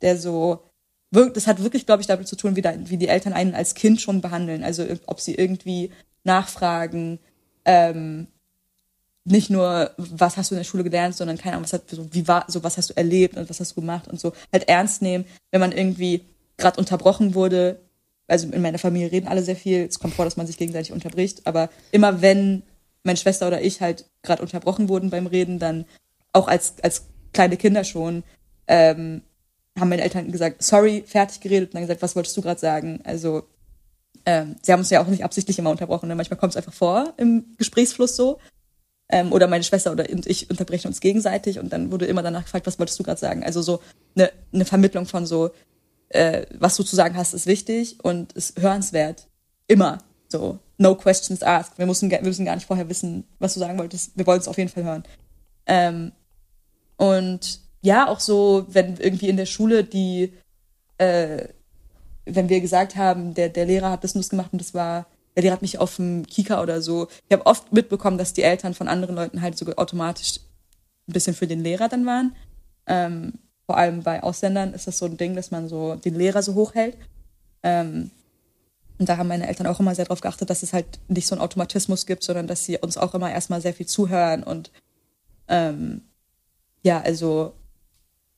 S5: der so das hat wirklich, glaube ich, damit zu tun, wie, da, wie die Eltern einen als Kind schon behandeln. Also ob sie irgendwie nachfragen, ähm, nicht nur, was hast du in der Schule gelernt, sondern keine Ahnung, was hat, so, wie war, so was hast du erlebt und was hast du gemacht und so halt ernst nehmen, wenn man irgendwie gerade unterbrochen wurde. Also in meiner Familie reden alle sehr viel. Es kommt vor, dass man sich gegenseitig unterbricht, aber immer wenn meine Schwester oder ich halt gerade unterbrochen wurden beim Reden, dann auch als als kleine Kinder schon ähm, haben meine Eltern gesagt, sorry, fertig geredet und dann gesagt, was wolltest du gerade sagen? Also ähm, sie haben uns ja auch nicht absichtlich immer unterbrochen. Ne? Manchmal kommt es einfach vor im Gesprächsfluss so. Ähm, oder meine Schwester oder ich unterbrechen uns gegenseitig und dann wurde immer danach gefragt, was wolltest du gerade sagen? Also so eine, eine Vermittlung von so, äh, was du zu sagen hast, ist wichtig und ist hörenswert. Immer. So, no questions asked. Wir müssen, wir müssen gar nicht vorher wissen, was du sagen wolltest. Wir wollen es auf jeden Fall hören. Ähm, und ja, auch so, wenn irgendwie in der Schule die, äh, wenn wir gesagt haben, der, der Lehrer hat das und das gemacht und das war, der Lehrer hat mich auf dem Kika oder so. Ich habe oft mitbekommen, dass die Eltern von anderen Leuten halt sogar automatisch ein bisschen für den Lehrer dann waren. Ähm, vor allem bei Ausländern ist das so ein Ding, dass man so den Lehrer so hochhält. Ähm, und da haben meine Eltern auch immer sehr darauf geachtet, dass es halt nicht so einen Automatismus gibt, sondern dass sie uns auch immer erstmal sehr viel zuhören und ähm, ja, also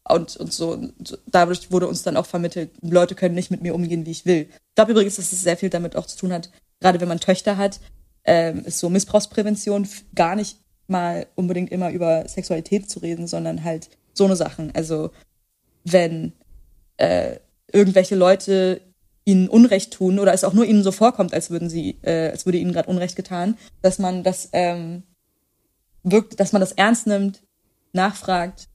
S5: und, und so. Und dadurch wurde uns dann auch vermittelt, Leute können nicht mit mir umgehen, wie ich will. Ich glaube übrigens, dass es sehr viel damit auch zu tun hat, gerade wenn man Töchter hat, ähm, ist so Missbrauchsprävention gar nicht mal unbedingt immer über Sexualität zu reden, sondern halt so eine Sachen. Also wenn äh, irgendwelche Leute ihnen Unrecht tun oder es auch nur ihnen so vorkommt, als würden sie, äh, als würde ihnen gerade Unrecht getan, dass man das ähm, wirkt, dass man das ernst nimmt, nachfragt,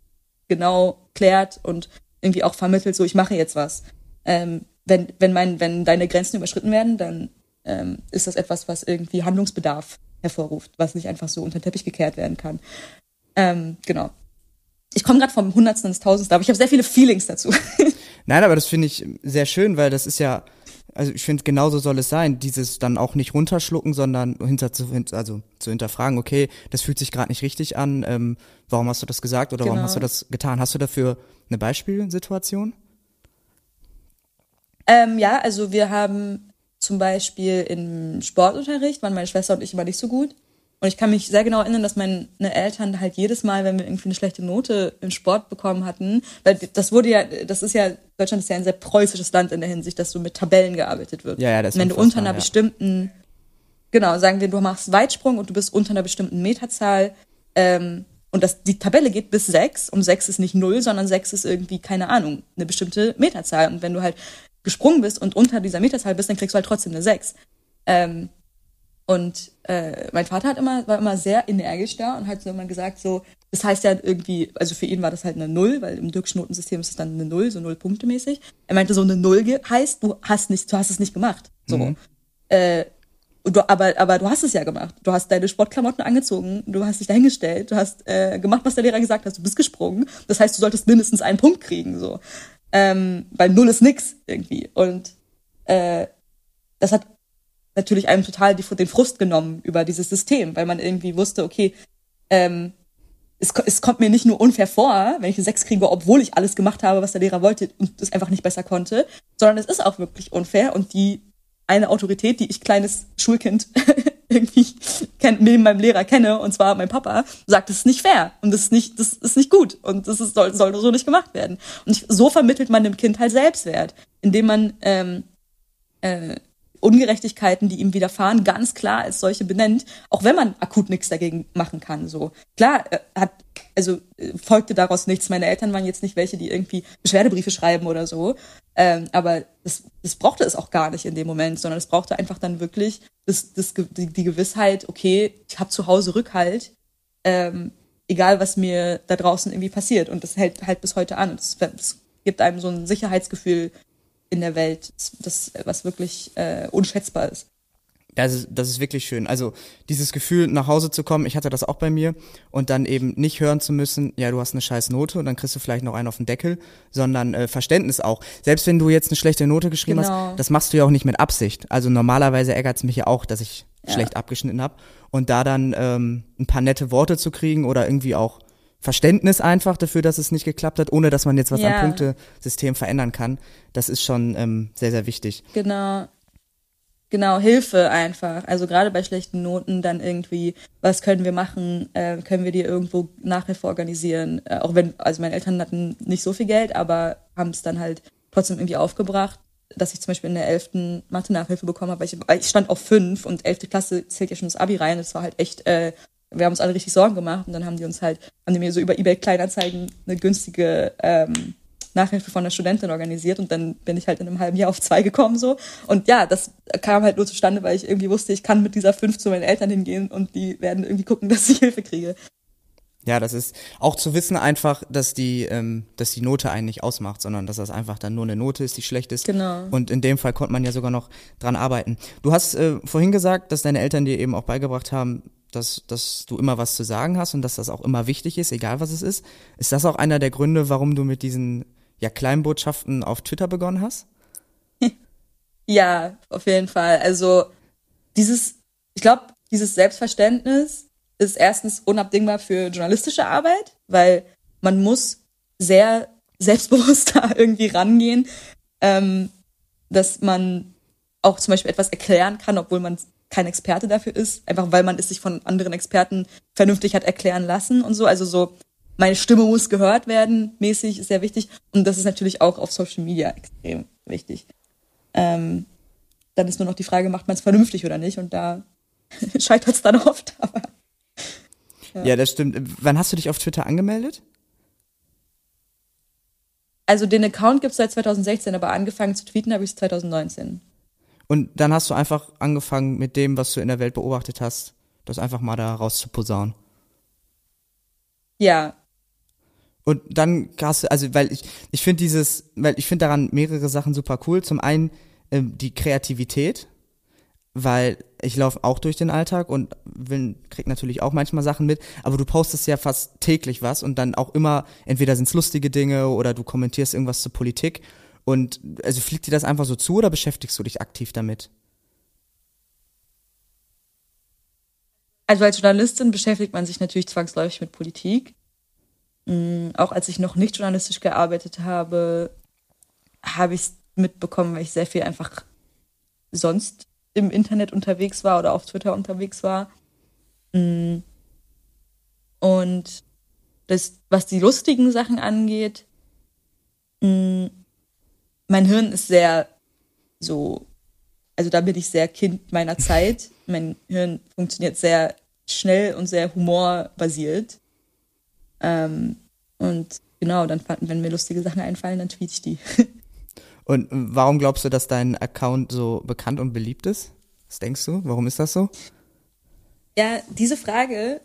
S5: genau klärt und irgendwie auch vermittelt, so ich mache jetzt was. Ähm, wenn, wenn, mein, wenn deine Grenzen überschritten werden, dann ähm, ist das etwas, was irgendwie Handlungsbedarf hervorruft, was nicht einfach so unter den Teppich gekehrt werden kann. Ähm, genau. Ich komme gerade vom Hundertsten ins Tausendste, aber ich habe sehr viele Feelings dazu.
S3: Nein, aber das finde ich sehr schön, weil das ist ja, also ich finde, genauso soll es sein, dieses dann auch nicht runterschlucken, sondern hinter zu, also zu hinterfragen, okay, das fühlt sich gerade nicht richtig an, ähm, warum hast du das gesagt oder genau. warum hast du das getan? Hast du dafür eine Beispielsituation?
S5: Ähm, ja, also wir haben zum Beispiel im Sportunterricht, waren meine Schwester und ich immer nicht so gut. Und ich kann mich sehr genau erinnern, dass meine Eltern halt jedes Mal, wenn wir irgendwie eine schlechte Note im Sport bekommen hatten, weil das wurde ja, das ist ja, Deutschland ist ja ein sehr preußisches Land in der Hinsicht, dass so mit Tabellen gearbeitet wird.
S3: Ja, ja, das
S5: ist Wenn du unter einer ja. bestimmten, genau, sagen wir, du machst Weitsprung und du bist unter einer bestimmten Meterzahl, ähm, und das, die Tabelle geht bis sechs und sechs ist nicht null, sondern sechs ist irgendwie, keine Ahnung, eine bestimmte Meterzahl. Und wenn du halt gesprungen bist und unter dieser Meterzahl bist, dann kriegst du halt trotzdem eine sechs. Ähm, und äh, mein Vater hat immer, war immer sehr energisch da und hat so immer gesagt, so, das heißt ja irgendwie, also für ihn war das halt eine Null, weil im Dirkschnotensystem ist es dann eine Null, so Null Punkte mäßig. Er meinte, so eine Null heißt, du hast nicht, du hast es nicht gemacht. So. Mhm. Äh, du, aber, aber du hast es ja gemacht. Du hast deine Sportklamotten angezogen, du hast dich dahingestellt, du hast äh, gemacht, was der Lehrer gesagt hat, du bist gesprungen. Das heißt, du solltest mindestens einen Punkt kriegen, so. Ähm, weil Null ist nix irgendwie. Und äh, das hat natürlich einem total die, den Frust genommen über dieses System, weil man irgendwie wusste, okay, ähm, es, es kommt mir nicht nur unfair vor, wenn ich eine Sechs kriege, obwohl ich alles gemacht habe, was der Lehrer wollte und es einfach nicht besser konnte, sondern es ist auch wirklich unfair und die eine Autorität, die ich kleines Schulkind irgendwie neben meinem Lehrer kenne, und zwar mein Papa, sagt, das ist nicht fair und das ist nicht, das ist nicht gut und das ist, soll, soll so nicht gemacht werden. Und ich, so vermittelt man dem Kind halt Selbstwert, indem man ähm, äh, Ungerechtigkeiten, die ihm widerfahren, ganz klar als solche benennt, auch wenn man akut nichts dagegen machen kann. So klar äh, hat also äh, folgte daraus nichts. Meine Eltern waren jetzt nicht welche, die irgendwie Beschwerdebriefe schreiben oder so. Ähm, aber das, das brauchte es auch gar nicht in dem Moment, sondern es brauchte einfach dann wirklich das, das, die, die Gewissheit, okay, ich habe zu Hause Rückhalt, ähm, egal was mir da draußen irgendwie passiert. Und das hält halt bis heute an. Das, das gibt einem so ein Sicherheitsgefühl in der Welt, das, was wirklich äh, unschätzbar ist.
S3: Das ist, das ist wirklich schön. Also dieses Gefühl, nach Hause zu kommen, ich hatte das auch bei mir und dann eben nicht hören zu müssen, ja, du hast eine scheiß Note und dann kriegst du vielleicht noch einen auf den Deckel, sondern äh, Verständnis auch. Selbst wenn du jetzt eine schlechte Note geschrieben
S5: Genau.
S3: hast, das machst du ja auch nicht mit Absicht. Also normalerweise ärgert es mich ja auch, dass ich
S5: Ja.
S3: schlecht abgeschnitten habe. Und da dann ähm, ein paar nette Worte zu kriegen oder irgendwie auch Verständnis einfach dafür, dass es nicht geklappt hat, ohne dass man jetzt was
S5: Ja.
S3: am Punktesystem verändern kann, das ist schon ähm, sehr, sehr wichtig.
S5: Genau. Genau, Hilfe einfach. Also gerade bei schlechten Noten dann irgendwie, was können wir machen? Äh, können wir dir irgendwo Nachhilfe organisieren? Äh, auch wenn, also meine Eltern hatten nicht so viel Geld, aber haben es dann halt trotzdem irgendwie aufgebracht, dass ich zum Beispiel in der 11. Mathe-Nachhilfe bekommen habe, weil ich, ich stand auf 5 und 11. Klasse zählt ja schon das Abi rein. Das war halt echt, äh, wir haben uns alle richtig Sorgen gemacht und dann haben die uns halt, haben die mir so über Ebay Kleinanzeigen eine günstige ähm, Nachhilfe von einer Studentin organisiert und dann bin ich halt in einem halben Jahr auf zwei gekommen so. Und ja, das kam halt nur zustande, weil ich irgendwie wusste, ich kann mit dieser fünf zu meinen Eltern hingehen und die werden irgendwie gucken, dass ich Hilfe kriege.
S3: Ja, das ist auch zu wissen einfach, dass die, ähm, dass die Note einen nicht ausmacht, sondern dass das einfach dann nur eine Note ist, die schlecht ist.
S5: Genau.
S3: Und in dem Fall konnte man ja sogar noch dran arbeiten. Du hast äh, vorhin gesagt, dass deine Eltern dir eben auch beigebracht haben, dass, dass du immer was zu sagen hast und dass das auch immer wichtig ist, egal was es ist. Ist das auch einer der Gründe, warum du mit diesen ja, Kleinbotschaften auf Twitter begonnen hast?
S5: Ja, auf jeden Fall. Also dieses, ich glaube, dieses Selbstverständnis ist erstens unabdingbar für journalistische Arbeit, weil man muss sehr selbstbewusst da irgendwie rangehen, ähm, dass man auch zum Beispiel etwas erklären kann, obwohl man kein Experte dafür ist, einfach weil man es sich von anderen Experten vernünftig hat erklären lassen und so. Also so, meine Stimme muss gehört werden, mäßig ist sehr wichtig. Und das ist natürlich auch auf Social Media extrem wichtig. Ähm, dann ist nur noch die Frage, macht man es vernünftig oder nicht? Und da scheitert es dann oft. Aber
S3: Ja. das stimmt. Wann hast du dich auf Twitter angemeldet?
S5: also den Account gibt es seit 2016, aber angefangen zu tweeten habe ich 2019.
S3: Und dann hast du einfach angefangen mit dem, was du in der Welt beobachtet hast, das einfach mal da raus zu posaunen.
S5: Ja,
S3: Und dann hast also weil ich, ich finde dieses, weil ich finde daran mehrere Sachen super cool. Zum einen ähm, die Kreativität, weil ich laufe auch durch den Alltag und will, krieg natürlich auch manchmal Sachen mit, aber du postest ja fast täglich was und dann auch immer, entweder sind's lustige Dinge oder du kommentierst irgendwas zur Politik. Und also fliegt dir das einfach so zu oder beschäftigst du dich aktiv damit?
S5: Also als Journalistin beschäftigt man sich natürlich zwangsläufig mit Politik. Mm, Auch als ich noch nicht journalistisch gearbeitet habe, habe ich es mitbekommen, weil ich sehr viel einfach sonst im Internet unterwegs war oder auf Twitter unterwegs war. Mm. Und das, was die lustigen Sachen angeht, mm, mein Hirn ist sehr so also da bin ich sehr Kind meiner Zeit. Mein Hirn funktioniert sehr schnell und sehr humorbasiert. Ähm, und genau, dann fanden, wenn mir lustige Sachen einfallen, dann tweete ich die.
S3: Und warum glaubst du, dass dein Account so bekannt und beliebt ist? Was denkst du? Warum ist das so?
S5: ja, diese Frage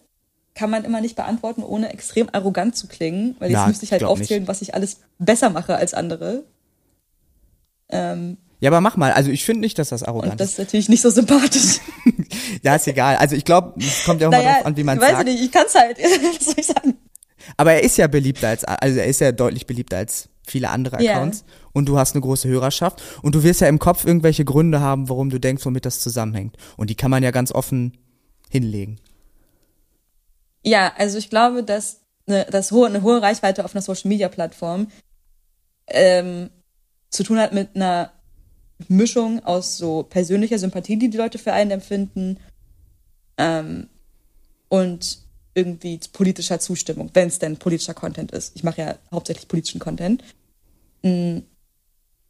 S5: kann man immer nicht beantworten, ohne extrem arrogant zu klingen, weil jetzt
S3: Ja,
S5: müsste ich halt
S3: glaub nicht.
S5: aufzählen, was ich alles besser mache als andere. Ähm,
S3: Ja, aber mach mal. Also ich finde nicht, dass das
S5: und
S3: arrogant
S5: das
S3: ist.
S5: ist natürlich nicht so sympathisch.
S3: Ja, ist egal. Also ich glaube, es kommt ja auch mal
S5: naja,
S3: drauf an, wie man
S5: weiß
S3: sagt.
S5: ich nicht, ich kann es halt. was soll ich sagen?
S3: Aber er ist ja beliebter als, also er ist ja deutlich beliebter als viele andere. Accounts. Und du hast eine große Hörerschaft. Und du wirst ja im Kopf irgendwelche Gründe haben, warum du denkst, womit das zusammenhängt. Und die kann man ja ganz offen hinlegen.
S5: Ja, also ich glaube, dass eine, dass hohe, eine hohe Reichweite auf einer Social Media Plattform ähm, zu tun hat mit einer Mischung aus so persönlicher Sympathie, die die Leute für einen empfinden, ähm, und irgendwie politischer Zustimmung, wenn es denn politischer Content ist. Ich mache ja hauptsächlich politischen Content. Mm.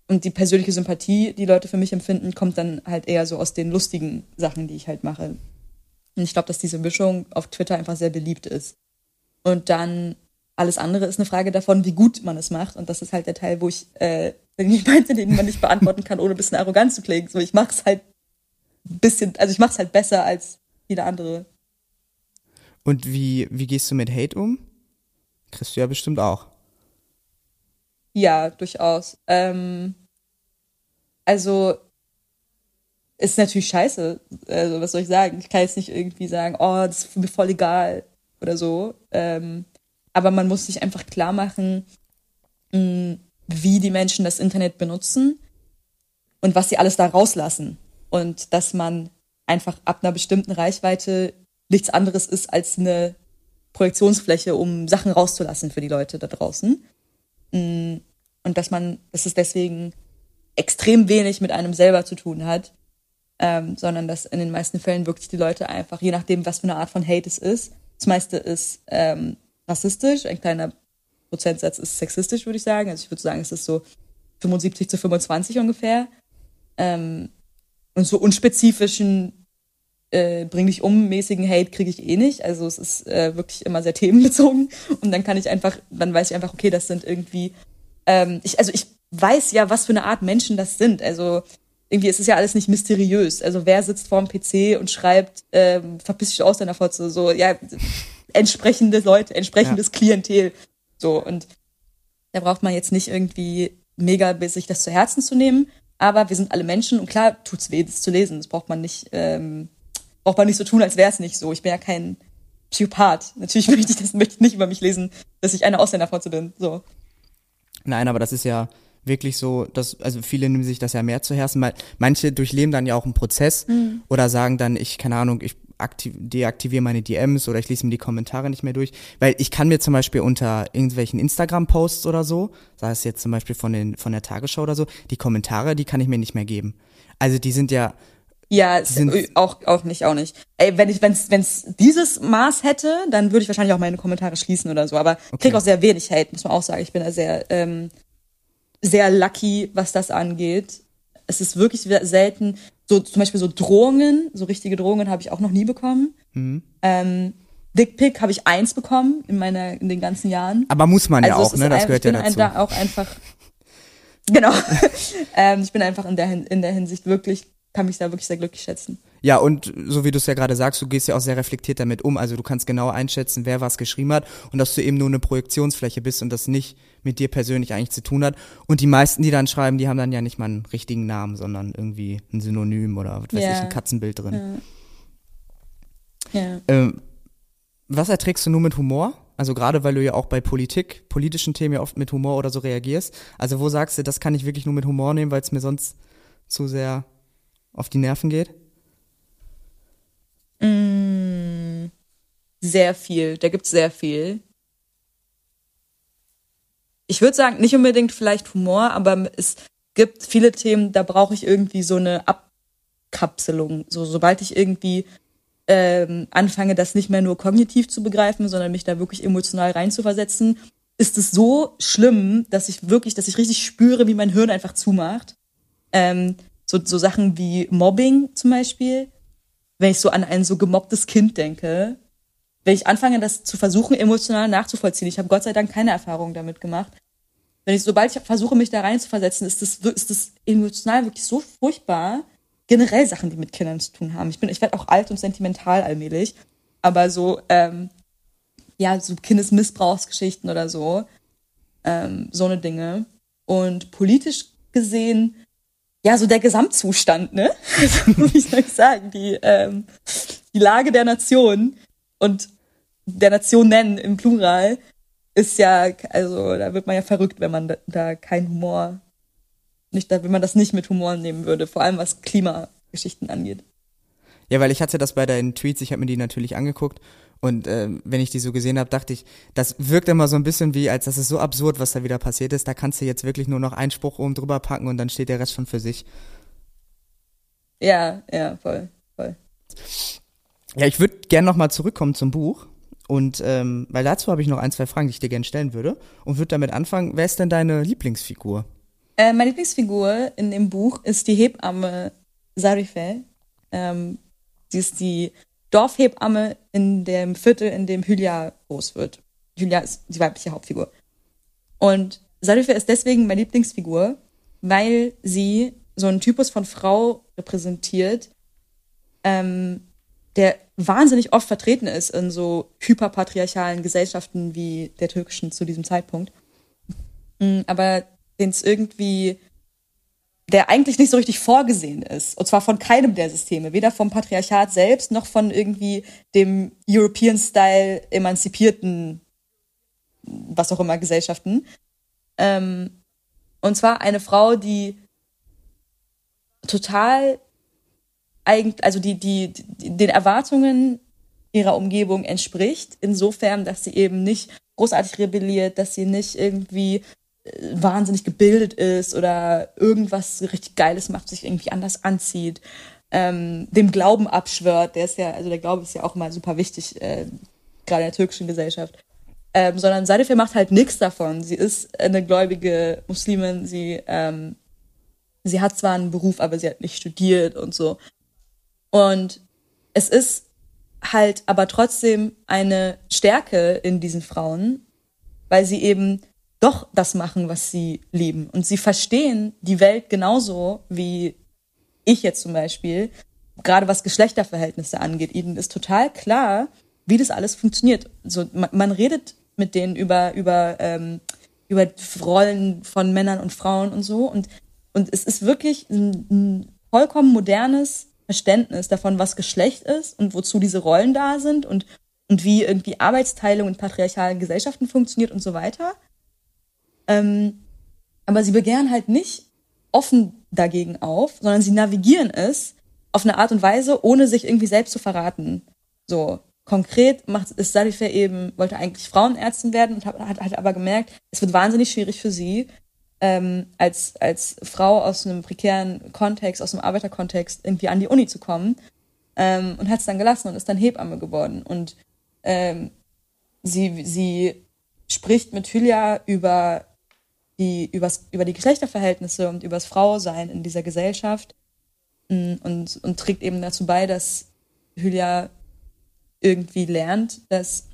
S5: Und die persönliche Sympathie, die Leute für mich empfinden, kommt dann halt eher so aus den lustigen Sachen, die ich halt mache. Und ich glaube, dass diese Mischung auf Twitter einfach sehr beliebt ist. Und dann alles andere ist eine Frage davon, wie gut man es macht. Und das ist halt der Teil, wo ich, äh, meinte, den man nicht beantworten kann, ohne ein bisschen arrogant zu klingen. So, ich mache es halt bisschen, also ich mache es halt besser als jeder andere.
S3: Und wie, wie gehst du mit Hate um? Kriegst du ja bestimmt auch.
S5: Ja, durchaus. Ähm, also ist natürlich scheiße. Also was soll ich sagen? Ich kann jetzt nicht irgendwie sagen, oh, das ist mir voll egal oder so. Ähm, aber man muss sich einfach klar machen, mh, wie die Menschen das Internet benutzen und was sie alles da rauslassen. Und dass man einfach ab einer bestimmten Reichweite nichts anderes ist als eine Projektionsfläche, um Sachen rauszulassen für die Leute da draußen. Und dass man, dass es deswegen extrem wenig mit einem selber zu tun hat, ähm, sondern dass in den meisten Fällen wirklich die Leute einfach, je nachdem, was für eine Art von Hate es ist, das meiste ist ähm, rassistisch, ein kleiner Prozentsatz ist sexistisch, würde ich sagen. Also ich würde sagen, es ist so 75 zu 25 ungefähr. Ähm, und so unspezifischen äh, bring dich um mäßigen Hate kriege ich eh nicht. Also es ist äh, wirklich immer sehr themenbezogen. Und dann kann ich einfach, dann weiß ich einfach, okay, das sind irgendwie, ähm, ich, also ich weiß ja, was für eine Art Menschen das sind. Also irgendwie ist es ja alles nicht mysteriös. Also wer sitzt vorm PC und schreibt, ähm, verpiss dich aus deiner Fotze, so, ja, entsprechende Leute, entsprechendes ja. Klientel. So, und da braucht man jetzt nicht irgendwie mega sich das zu Herzen zu nehmen, aber wir sind alle Menschen und klar tut's weh, das zu lesen. Das braucht man nicht, ähm, braucht man nicht so tun, als wäre es nicht so. Ich bin ja kein Psychopath. Natürlich möchte ich das möchte ich nicht über mich lesen, dass ich eine Ausländerfotze bin. So.
S3: Nein, aber das ist ja wirklich so, dass, also viele nehmen sich das ja mehr zu Herzen, weil manche durchleben dann ja auch einen Prozess mhm. oder sagen dann, ich, keine Ahnung, ich aktiv, deaktiviere meine DMs oder ich lese mir die Kommentare nicht mehr durch. Weil ich kann mir zum Beispiel unter irgendwelchen Instagram-Posts oder so, sei es jetzt zum Beispiel von, den, von der Tagesschau oder so, die Kommentare, die kann ich mir nicht mehr geben. Also die sind ja.
S5: Ja, sind auch, auch nicht, auch nicht. Ey, wenn ich, wenn's, wenn's dieses Maß hätte, dann würde ich wahrscheinlich auch meine Kommentare schließen oder so. Aber okay. krieg auch sehr wenig Hate, muss man auch sagen. Ich bin da sehr, ähm, sehr lucky, was das angeht. Es ist wirklich selten, so zum Beispiel so Drohungen, so richtige Drohungen habe ich auch noch nie bekommen. Mhm. Ähm, Dickpick habe ich eins bekommen in meiner in den ganzen Jahren.
S3: Aber muss man also ja auch, ne? Das gehört ja dazu. Ich bin
S5: da auch einfach genau. ähm, ich bin einfach in der in der Hinsicht wirklich kann mich da wirklich sehr glücklich schätzen.
S3: Ja, und so wie du es ja gerade sagst, du gehst ja auch sehr reflektiert damit um. Also du kannst genau einschätzen, wer was geschrieben hat und dass du eben nur eine Projektionsfläche bist und das nicht mit dir persönlich eigentlich zu tun hat. Und die meisten, die dann schreiben, die haben dann ja nicht mal einen richtigen Namen, sondern irgendwie ein Synonym oder was weiß ja. ich, ein Katzenbild drin. Ja. ja. Ähm, was erträgst du nur mit Humor? Also gerade weil du ja auch bei Politik, politischen Themen ja oft mit Humor oder so reagierst. Also wo sagst du, das kann ich wirklich nur mit Humor nehmen, weil es mir sonst zu sehr auf die Nerven geht?
S5: Mm, sehr viel. Da gibt's sehr viel. Ich würde sagen, nicht unbedingt vielleicht Humor, aber es gibt viele Themen, da brauche ich irgendwie so eine Abkapselung. So, sobald ich irgendwie ähm, anfange, das nicht mehr nur kognitiv zu begreifen, sondern mich da wirklich emotional reinzuversetzen, ist es so schlimm, dass ich wirklich, dass ich richtig spüre, wie mein Hirn einfach zumacht. Ähm, so, so Sachen wie Mobbing zum Beispiel, wenn ich so an ein so gemobbtes Kind denke, wenn ich anfange, das zu versuchen, emotional nachzuvollziehen, ich habe Gott sei Dank keine Erfahrung damit gemacht. Wenn ich, sobald ich versuche, mich da reinzuversetzen, ist das, ist das emotional wirklich so furchtbar. Generell Sachen, die mit Kindern zu tun haben. Ich ich werde auch alt und sentimental allmählich. Aber so, ähm, ja, so Kindesmissbrauchsgeschichten oder so, ähm, so eine Dinge. Und politisch gesehen ja, so der Gesamtzustand, ne? wie soll ich sagen, die, ähm, die Lage der Nation und der Nationen im Plural ist ja, also da wird man ja verrückt, wenn man da, da keinen Humor, nicht, wenn man das nicht mit Humor nehmen würde, vor allem was Klimageschichten angeht.
S3: Ja, weil ich hatte das bei deinen Tweets, ich habe mir die natürlich angeguckt und äh, wenn ich die so gesehen habe, dachte ich, das wirkt immer so ein bisschen wie, als das ist so absurd, was da wieder passiert ist. Da kannst du jetzt wirklich nur noch einen Spruch oben drüber packen und dann steht der Rest schon für sich.
S5: Ja, ja, voll, voll.
S3: Ja, ich würde gerne nochmal zurückkommen zum Buch. Und ähm, weil dazu habe ich noch ein, zwei Fragen, die ich dir gerne stellen würde. Und würde damit anfangen, wer ist denn deine Lieblingsfigur?
S5: Äh, meine Lieblingsfigur in dem Buch ist die Hebamme Sarife. Ähm, sie ist die Dorfhebamme in dem Viertel, in dem Hülya groß wird. Julia ist die weibliche Hauptfigur. Und Sarife ist deswegen meine Lieblingsfigur, weil sie so einen Typus von Frau repräsentiert, ähm, der wahnsinnig oft vertreten ist in so hyperpatriarchalen Gesellschaften wie der türkischen zu diesem Zeitpunkt. Mm, aber den es irgendwie, der eigentlich nicht so richtig vorgesehen ist. Und zwar von keinem der Systeme. Weder vom Patriarchat selbst noch von irgendwie dem European-Style emanzipierten, was auch immer, Gesellschaften. Ähm, und zwar eine Frau, die total eigentlich, also die, die, die den Erwartungen ihrer Umgebung entspricht, insofern, dass sie eben nicht großartig rebelliert, dass sie nicht irgendwie wahnsinnig gebildet ist oder irgendwas richtig Geiles macht, sich irgendwie anders anzieht, ähm, dem Glauben abschwört, der ist ja, also der Glaube ist ja auch immer super wichtig, äh, gerade in der türkischen Gesellschaft. Ähm, sondern Sadife macht halt nichts davon. Sie ist eine gläubige Muslimin, sie, ähm, sie hat zwar einen Beruf, aber sie hat nicht studiert und so. Und es ist halt aber trotzdem eine Stärke in diesen Frauen, weil sie eben doch das machen, was sie lieben. Und sie verstehen die Welt genauso wie ich jetzt zum Beispiel, gerade was Geschlechterverhältnisse angeht. Ihnen ist total klar, wie das alles funktioniert. So, man, man redet mit denen über, über, ähm, über Rollen von Männern und Frauen und so. Und, und es ist wirklich ein, ein vollkommen modernes Verständnis davon, was Geschlecht ist und wozu diese Rollen da sind und, und wie irgendwie Arbeitsteilung in patriarchalen Gesellschaften funktioniert und so weiter. Ähm, aber sie begehren halt nicht offen dagegen auf, sondern sie navigieren es auf eine Art und Weise, ohne sich irgendwie selbst zu verraten. So konkret macht ist Sadife eben wollte eigentlich Frauenärztin werden und hat, hat, hat aber gemerkt, es wird wahnsinnig schwierig für sie, ähm, als, als Frau aus einem prekären Kontext, aus einem Arbeiterkontext irgendwie an die Uni zu kommen. Ähm, und hat es dann gelassen und ist dann Hebamme geworden. Und ähm, sie, sie spricht mit Hylia über die, übers, über die Geschlechterverhältnisse und übers Frausein in dieser Gesellschaft mm, und, und trägt eben dazu bei, dass Hylia irgendwie lernt, dass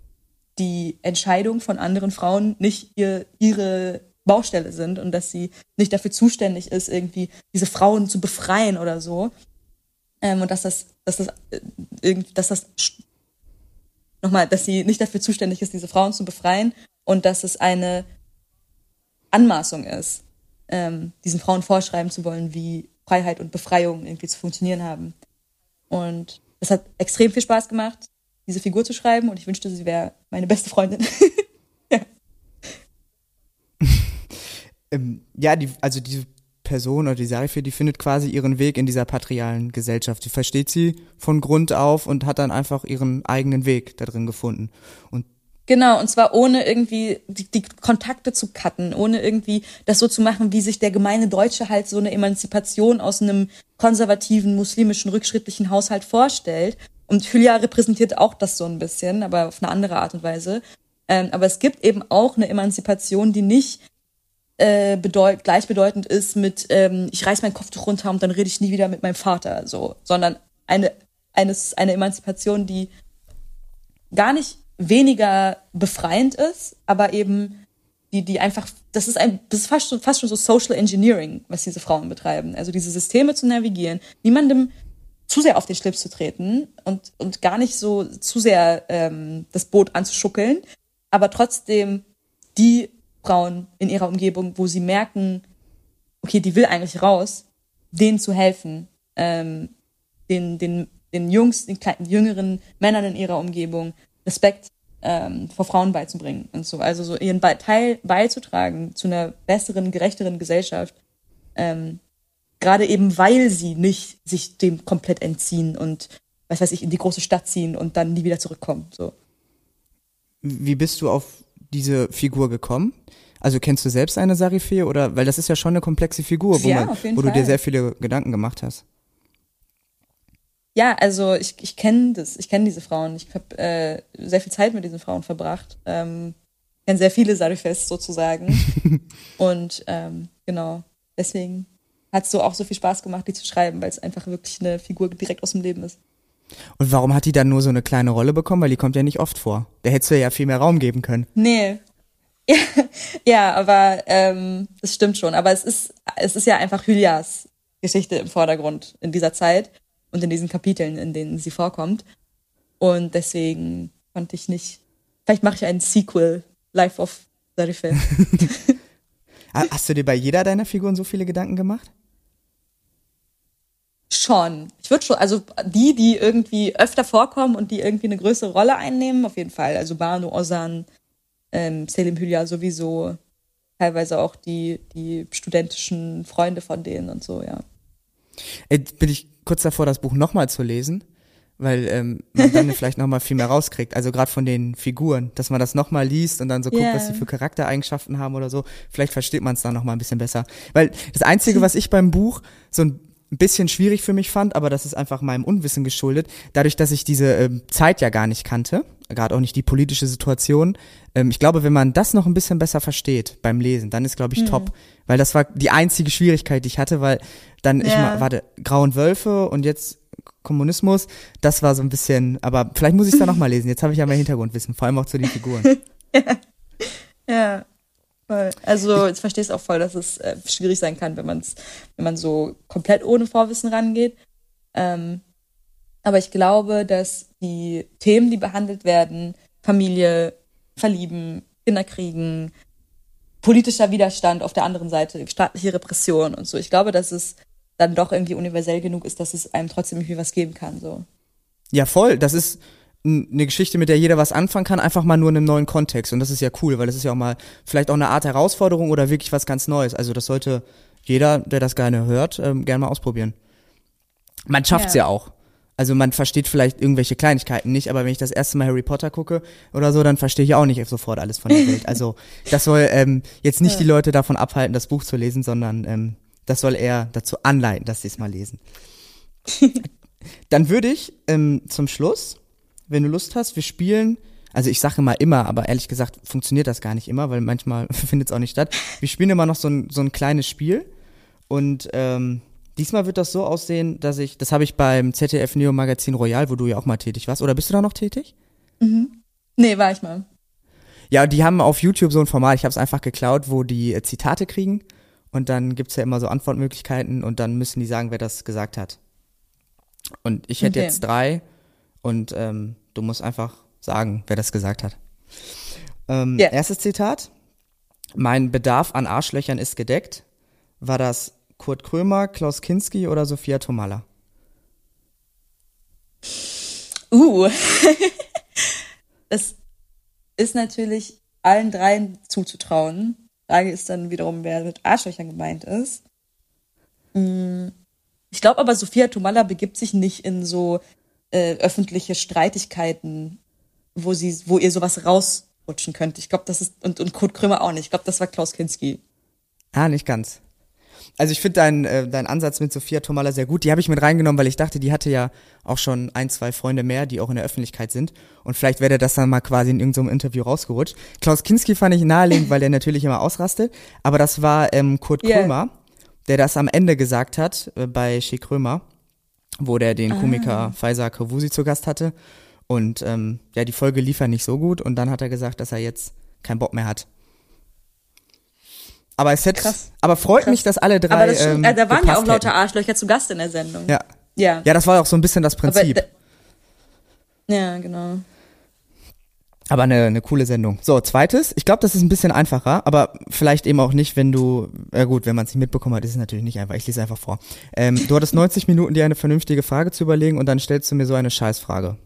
S5: die Entscheidung von anderen Frauen nicht ihr, ihre Baustelle sind und dass sie nicht dafür zuständig ist, irgendwie diese Frauen zu befreien oder so. Ähm, und dass das, dass das äh, irgendwie, dass das nochmal, dass sie nicht dafür zuständig ist, diese Frauen zu befreien und dass es eine Anmaßung ist, ähm, diesen Frauen vorschreiben zu wollen, wie Freiheit und Befreiung irgendwie zu funktionieren haben. Und es hat extrem viel Spaß gemacht, diese Figur zu schreiben und ich wünschte, sie wäre meine beste Freundin.
S3: ähm, ja, die, also diese Person oder die Sarife, die findet quasi ihren Weg in dieser patrialen Gesellschaft. Die versteht sie von Grund auf und hat dann einfach ihren eigenen Weg da drin gefunden. Und
S5: Genau, und zwar ohne irgendwie die, die Kontakte zu cutten, ohne irgendwie das so zu machen, wie sich der gemeine Deutsche halt so eine Emanzipation aus einem konservativen, muslimischen, rückschrittlichen Haushalt vorstellt. Und Hülya repräsentiert auch das so ein bisschen, aber auf eine andere Art und Weise. Ähm, aber es gibt eben auch eine Emanzipation, die nicht äh, bedeut gleichbedeutend ist mit ähm, ich reiß mein Kopftuch runter und dann rede ich nie wieder mit meinem Vater so, sondern eine eines eine Emanzipation, die gar nicht weniger befreiend ist, aber eben die die einfach das ist ein das ist fast schon fast schon so Social Engineering, was diese Frauen betreiben, also diese Systeme zu navigieren, niemandem zu sehr auf den Schlips zu treten und und gar nicht so zu sehr ähm, das Boot anzuschuckeln, aber trotzdem die Frauen in ihrer Umgebung, wo sie merken, okay, die will eigentlich raus, denen zu helfen, ähm, den, den, den Jungs, den kleinen, jüngeren Männern in ihrer Umgebung Respekt ähm, vor Frauen beizubringen und so. Also so ihren Be Teil beizutragen zu einer besseren, gerechteren Gesellschaft. Ähm, Gerade eben, weil sie nicht sich dem komplett entziehen und, was weiß ich, in die große Stadt ziehen und dann nie wieder zurückkommen. So.
S3: Wie bist du auf diese Figur gekommen? Also kennst du selbst eine Sarifee oder weil das ist ja schon eine komplexe Figur, wo,
S5: Ja,
S3: man, wo du dir sehr viele Gedanken gemacht hast.
S5: Ja, also ich, ich kenne das, ich kenne diese Frauen. Ich habe äh, sehr viel Zeit mit diesen Frauen verbracht. Ähm, kenne sehr viele Sarifes sozusagen. Und ähm, genau, deswegen hat es so auch so viel Spaß gemacht, die zu schreiben, weil es einfach wirklich eine Figur direkt aus dem Leben ist.
S3: Und warum hat die dann nur so eine kleine Rolle bekommen? Weil die kommt ja nicht oft vor. Da hättest du ja viel mehr Raum geben können.
S5: Nee. Ja, ja aber ähm, das stimmt schon. Aber es ist, es ist ja einfach Hylias Geschichte im Vordergrund in dieser Zeit und in diesen Kapiteln, in denen sie vorkommt. Und deswegen konnte ich nicht. Vielleicht mache ich einen Sequel, Life of Zarife.
S3: Hast du dir bei jeder deiner Figuren so viele Gedanken gemacht?
S5: Schon. Ich würde schon, also die, die irgendwie öfter vorkommen und die irgendwie eine größere Rolle einnehmen, auf jeden Fall. Also Banu, Ozan, ähm, Selim Hülya sowieso, teilweise auch die, die studentischen Freunde von denen und so, ja.
S3: Jetzt bin ich kurz davor, das Buch nochmal zu lesen, weil ähm, man dann vielleicht nochmal viel mehr rauskriegt. Also gerade von den Figuren, dass man das nochmal liest und dann so guckt,
S5: Yeah.
S3: was sie für Charaktereigenschaften haben oder so. Vielleicht versteht man es dann nochmal ein bisschen besser. Weil das Einzige, was ich beim Buch so ein bisschen schwierig für mich fand, aber das ist einfach meinem Unwissen geschuldet, dadurch, dass ich diese ähm, Zeit ja gar nicht kannte, gerade auch nicht die politische Situation. Ähm, ich glaube, wenn man das noch ein bisschen besser versteht beim Lesen, dann ist, glaube ich, top. Weil das war die einzige Schwierigkeit, die ich hatte, weil dann, ich
S5: Ja.
S3: mal, warte, Grauen Wölfe und jetzt Kommunismus, das war so ein bisschen, aber vielleicht muss ich es da nochmal lesen. Jetzt habe ich ja mehr Hintergrundwissen, vor allem auch zu den Figuren.
S5: Ja. Voll. Also ich verstehe es auch voll, dass es äh, schwierig sein kann, wenn man es, wenn man so komplett ohne Vorwissen rangeht. Ähm, aber ich glaube, dass die Themen, die behandelt werden, Familie, Verlieben, Kinder kriegen, politischer Widerstand auf der anderen Seite, staatliche Repression und so. Ich glaube, dass es dann doch irgendwie universell genug ist, dass es einem trotzdem irgendwie was geben kann. So.
S3: Ja, voll. Das ist eine Geschichte, mit der jeder was anfangen kann, einfach mal nur in einem neuen Kontext. Und das ist ja cool, weil das ist ja auch mal vielleicht auch eine Art Herausforderung oder wirklich was ganz Neues. Also das sollte jeder, der das gerne hört, ähm, gerne mal ausprobieren. Man schafft's ja.
S5: Ja.
S3: auch. Also man versteht vielleicht irgendwelche Kleinigkeiten nicht, aber wenn ich das erste Mal Harry Potter gucke oder so, dann verstehe ich auch nicht sofort alles von der Welt. Also das soll ähm, jetzt nicht die Leute davon abhalten, das Buch zu lesen, sondern ähm, das soll eher dazu anleiten, dass sie es mal lesen. Dann würde ich ähm, zum Schluss, wenn du Lust hast, wir spielen, also ich sage mal immer, aber ehrlich gesagt funktioniert das gar nicht immer, weil manchmal findet es auch nicht statt. Wir spielen immer noch so ein, so ein kleines Spiel und ähm, diesmal wird das so aussehen, dass ich, das habe ich beim ZDF Neo Magazin Royal, wo du ja auch mal tätig warst, oder bist du da noch tätig?
S5: Nee, war ich mal.
S3: Ja, die haben auf YouTube so ein Format, ich habe es einfach geklaut, wo die äh, Zitate kriegen und dann gibt's ja immer so Antwortmöglichkeiten und dann müssen die sagen, wer das gesagt hat. Und ich hätte
S5: Okay.
S3: jetzt drei und ähm, du musst einfach sagen, wer das gesagt hat. Ähm,
S5: Ja.
S3: Erstes Zitat. Mein Bedarf an Arschlöchern ist gedeckt. War das Kurt Krömer, Klaus Kinski oder Sophia Tomalla?
S5: Uh. es ist natürlich allen dreien zuzutrauen. Frage ist dann wiederum, wer mit Arschlöchern gemeint ist. Mm, Ich glaube aber, Sophia Tomalla begibt sich nicht in so äh, öffentliche Streitigkeiten, wo sie, wo ihr sowas rausrutschen könnte. Ich glaube, das ist, und, und Kurt Krömer auch nicht. Ich glaube, das war Klaus Kinski.
S3: Ah, nicht ganz. Also ich finde deinen äh, dein Ansatz mit Sophia Tomalla sehr gut. Die habe ich mit reingenommen, weil ich dachte, die hatte ja auch schon ein, zwei Freunde mehr, die auch in der Öffentlichkeit sind. Und vielleicht wäre das dann mal quasi in irgendeinem Interview rausgerutscht. Klaus Kinski fand ich naheliegend, weil der natürlich immer ausrastet. Aber das war ähm, Kurt
S5: Ja.
S3: Krömer, der das am Ende gesagt hat äh, bei Schick Krömer, wo der den Komiker Faisal Kawusi zu Gast hatte. Und ähm, ja, die Folge lief ja nicht so gut. Und dann hat er gesagt, dass er jetzt keinen Bock mehr hat. Aber es hätte,
S5: Krass.
S3: aber freut
S5: Krass.
S3: mich, dass alle drei.
S5: aber das stimmt,
S3: ähm,
S5: äh, da waren ja auch lauter. Arschlöcher zu Gast in der Sendung.
S3: Ja.
S5: Ja.
S3: ja, das war auch so ein bisschen das Prinzip.
S5: da- ja, genau.
S3: Aber eine, eine coole Sendung. So, zweites. Ich glaube, das ist ein bisschen einfacher, aber vielleicht eben auch nicht, wenn du, ja gut, wenn man es nicht mitbekommen hat, ist es natürlich nicht einfach. Ich lese einfach vor. Ähm, du hattest 90 Minuten, dir eine vernünftige Frage zu überlegen und dann stellst du mir so eine Scheißfrage.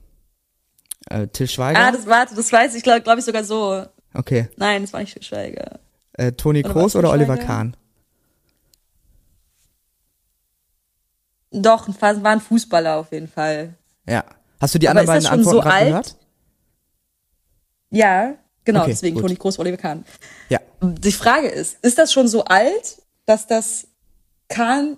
S3: Äh, Till Schweiger?
S5: Ah, das warte, das weiß ich, glaube glaub ich sogar so.
S3: okay.
S5: Nein, das war nicht Til Schweiger.
S3: Äh, Toni Kroos oder Oliver? Kahn?
S5: Doch, war ein Fußballer auf jeden Fall.
S3: Ja. Hast du die
S5: Aber
S3: anderen beiden Antworten
S5: so
S3: gehört?
S5: Ja, genau,
S3: Okay,
S5: deswegen
S3: gut.
S5: Toni Kroos, Oliver Kahn.
S3: Ja.
S5: Die Frage ist, ist das schon so alt, dass das Kahn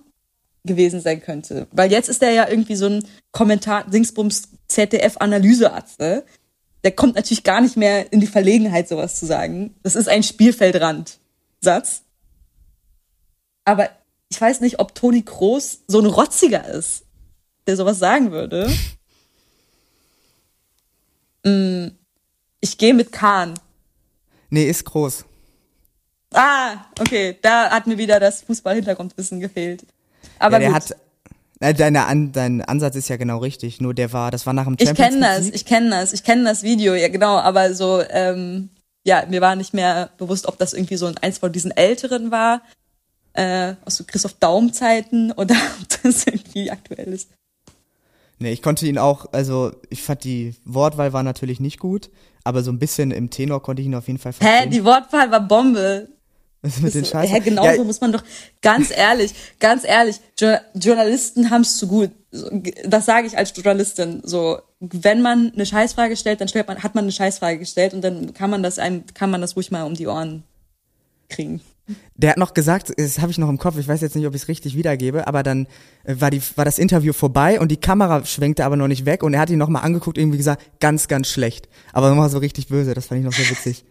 S5: gewesen sein könnte? Weil jetzt ist er ja irgendwie so ein Kommentar, Dingsbums ZDF-Analysearzt, ne? Der kommt natürlich gar nicht mehr in die Verlegenheit, sowas zu sagen. Das ist ein Spielfeldrand-Satz. Aber ich weiß nicht, ob Toni Kroos so ein Rotziger ist, der sowas sagen würde. Ich gehe mit Kahn.
S3: Nee, ist groß.
S5: Ah, okay, da hat mir wieder das Fußball-Hintergrundwissen gefehlt. Aber
S3: ja, der
S5: gut.
S3: hat. Deine An dein Ansatz ist ja genau richtig. Nur der war, das war nach dem
S5: ich
S3: Champions
S5: kenne das, ich kenne das, ich kenne das Video, ja genau, aber so, ähm, ja, mir war nicht mehr bewusst, ob das irgendwie so eins von diesen älteren war, äh, aus so Christoph Daum-Zeiten oder ob das irgendwie aktuell ist.
S3: Nee, ich konnte ihn auch, also ich fand die Wortwahl war natürlich nicht gut, aber so ein bisschen im Tenor konnte ich ihn auf jeden Fall
S5: Hä,
S3: verstehen.
S5: die Wortwahl war Bombe.
S3: Was mit den Scheißen?
S5: Hä, genau
S3: ja,
S5: so muss man doch, ganz ehrlich, ganz ehrlich, Jo Journalisten haben es zu gut. Das sage ich als Journalistin. So, wenn man eine Scheißfrage stellt, dann stellt man, hat man eine Scheißfrage gestellt und dann kann man das einem, kann man das ruhig mal um die Ohren kriegen.
S3: Der hat noch gesagt, das habe ich noch im Kopf, ich weiß jetzt nicht, ob ich es richtig wiedergebe, aber dann äh, war, die, war das Interview vorbei und die Kamera schwenkte aber noch nicht weg und er hat ihn nochmal angeguckt, irgendwie gesagt, ganz, ganz schlecht. Aber nochmal so richtig böse, das fand ich noch so witzig.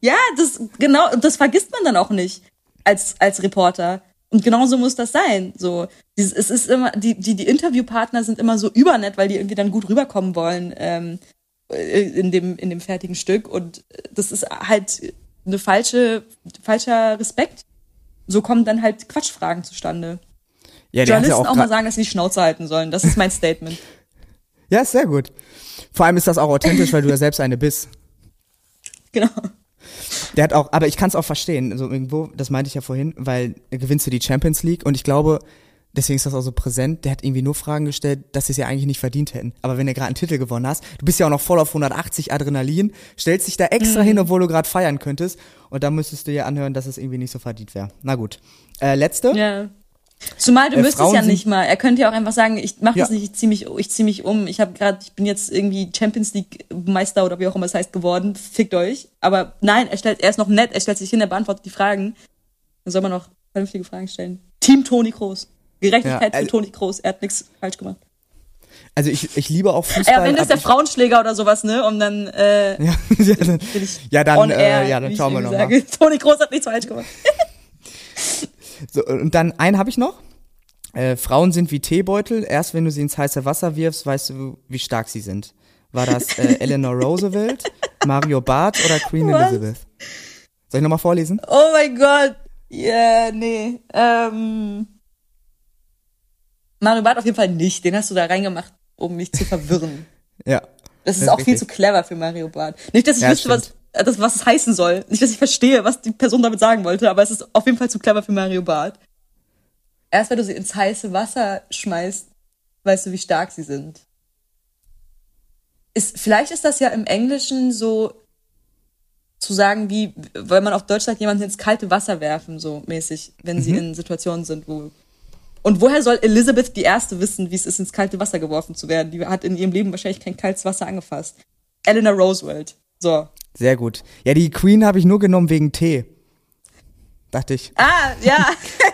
S5: Ja, das genau, das vergisst man dann auch nicht als als Reporter. Und genauso muss das sein. So, es ist immer die die die Interviewpartner sind immer so übernett, weil die irgendwie dann gut rüberkommen wollen ähm, äh, in dem in dem fertigen Stück. Und das ist halt eine falsche falscher Respekt. So kommen dann halt Quatschfragen zustande.
S3: Ja,
S5: Journalisten
S3: auch,
S5: auch mal sagen, dass sie die Schnauze halten sollen. Das ist mein Statement.
S3: Ja, ist sehr gut. Vor allem ist das auch authentisch, weil du ja selbst eine bist.
S5: genau.
S3: Der hat auch, aber ich kann es auch verstehen, also irgendwo, das meinte ich ja vorhin, weil gewinnst du die Champions League und ich glaube, deswegen ist das auch so präsent, der hat irgendwie nur Fragen gestellt, dass sie es ja eigentlich nicht verdient hätten. Aber wenn du gerade einen Titel gewonnen hast, du bist ja auch noch voll auf 180 Adrenalin, stellst dich da
S5: Mhm.
S3: extra hin, obwohl du gerade feiern könntest und dann müsstest du dir anhören, dass es irgendwie nicht so verdient wäre. Na gut. Äh, letzte?
S5: Ja. Zumal du
S3: Äh,
S5: müsstest
S3: Frauen
S5: ja nicht mal. Er könnte ja auch einfach sagen, ich mache das
S3: Ja.
S5: nicht, ich zieh mich, ich zieh mich um. Ich habe gerade, ich bin jetzt irgendwie Champions League Meister oder wie auch immer es heißt geworden. Fickt euch. Aber nein, er stellt, er ist noch nett. Er stellt sich hin, er beantwortet die Fragen. Dann soll man noch vernünftige Fragen stellen. Team Toni Kroos. Gerechtigkeit
S3: Ja, äh,
S5: für Toni Kroos. Er hat nichts falsch gemacht.
S3: Also ich, ich liebe auch Fußball.
S5: Ey, am Ende ist der Frauenschläger oder sowas, ne? Und dann, äh,
S3: ja, ja, dann, ja, dann, äh, ja, dann schauen wir nochmal.
S5: Toni Kroos hat nichts falsch gemacht.
S3: So, und dann einen habe ich noch. Äh, Frauen sind wie Teebeutel. Erst wenn du sie ins heiße Wasser wirfst, weißt du, wie stark sie sind. War das äh, Eleanor Roosevelt, Mario Barth oder Queen
S5: Was?
S3: Elizabeth? Soll ich nochmal vorlesen?
S5: Oh mein Gott. Ja, nee. Ähm, Mario Barth auf jeden Fall nicht. Den hast du da reingemacht, um mich zu verwirren.
S3: Ja.
S5: Das ist
S3: Das ist
S5: auch viel
S3: richtig.
S5: zu clever für Mario Barth. Nicht, dass ich
S3: Ja,
S5: wüsste, was, äh, das, was es heißen soll. Nicht, dass ich verstehe, was die Person damit sagen wollte, aber es ist auf jeden Fall zu clever für Mario Barth. Erst wenn du sie ins heiße Wasser schmeißt, weißt du, wie stark sie sind. Ist, vielleicht ist das ja im Englischen so zu sagen, wie, weil man auf Deutsch sagt, jemanden ins kalte Wasser werfen, so mäßig, wenn sie in Situationen sind, wo. Und woher soll Elizabeth die Erste wissen, wie es ist, ins kalte Wasser geworfen zu werden? Die hat in ihrem Leben wahrscheinlich kein kaltes Wasser angefasst. Eleanor Roosevelt. So.
S3: Sehr gut. Ja, die Queen habe ich nur genommen wegen Tee. Dachte ich,
S5: Ah, ja.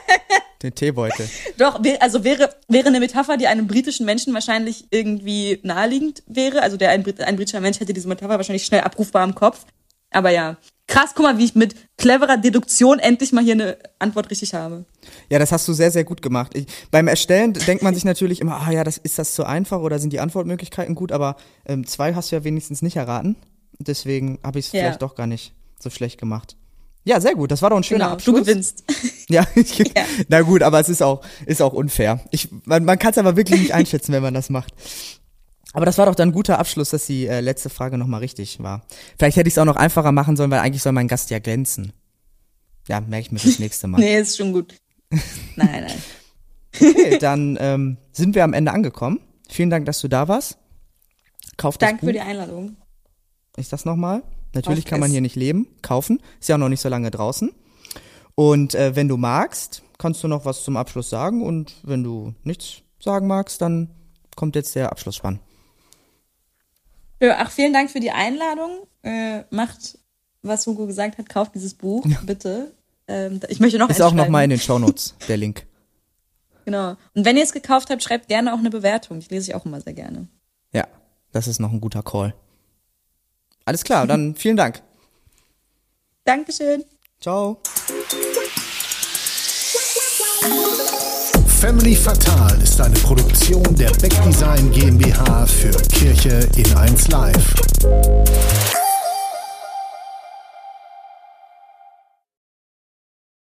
S3: den Teebeutel.
S5: Doch, also wäre, wäre eine Metapher, die einem britischen Menschen wahrscheinlich irgendwie naheliegend wäre. Also der ein, ein britischer Mensch hätte diese Metapher wahrscheinlich schnell abrufbar im Kopf. Aber ja. Krass, guck mal, wie ich mit cleverer Deduktion endlich mal hier eine Antwort richtig habe.
S3: Ja, das hast du sehr, sehr gut gemacht. Ich, beim Erstellen denkt man sich natürlich immer, ah ja, das, ist das zu einfach oder sind die Antwortmöglichkeiten gut? Aber ähm, zwei hast du ja wenigstens nicht erraten. Deswegen habe ich es
S5: Ja.
S3: vielleicht doch gar nicht so schlecht gemacht. Ja, sehr gut. Das war doch ein schöner
S5: Genau,
S3: Abschluss.
S5: du gewinnst.
S3: Ja, ich,
S5: Ja.
S3: na gut, aber es ist auch, ist auch unfair. Ich, man man kann es aber wirklich nicht einschätzen, wenn man das macht. Aber das war doch dann ein guter Abschluss, dass die äh, letzte Frage nochmal richtig war. Vielleicht hätte ich es auch noch einfacher machen sollen, weil eigentlich soll mein Gast ja glänzen. Ja, merke ich mir das nächste Mal.
S5: Nee, ist schon gut. Nein, nein.
S3: Okay, dann ähm, sind wir am Ende angekommen. Vielen Dank, dass du da warst. Kauf das
S5: Danke
S3: Buch.
S5: für die Einladung.
S3: Ist das nochmal? Natürlich
S5: Kauft
S3: kann man hier nicht leben. Kaufen. Ist ja auch noch nicht so lange draußen. Und äh, wenn du magst, kannst du noch was zum Abschluss sagen. Und wenn du nichts sagen magst, dann kommt jetzt der Abschlussspann.
S5: Ach, vielen Dank für die Einladung. Äh, macht, was Hugo gesagt hat, kauft dieses Buch, bitte. Ähm, ich möchte noch
S3: Ist auch noch
S5: schreiben.
S3: mal in den Shownotes, der Link.
S5: Genau. Und wenn ihr es gekauft habt, schreibt gerne auch eine Bewertung. Die lese ich auch immer sehr gerne.
S3: Ja, das ist noch ein guter Call. Alles klar, dann vielen Dank.
S5: Dankeschön.
S3: Ciao.
S1: Family Fatal ist eine Produktion der Beck Design GmbH für Kirche in 1 Live.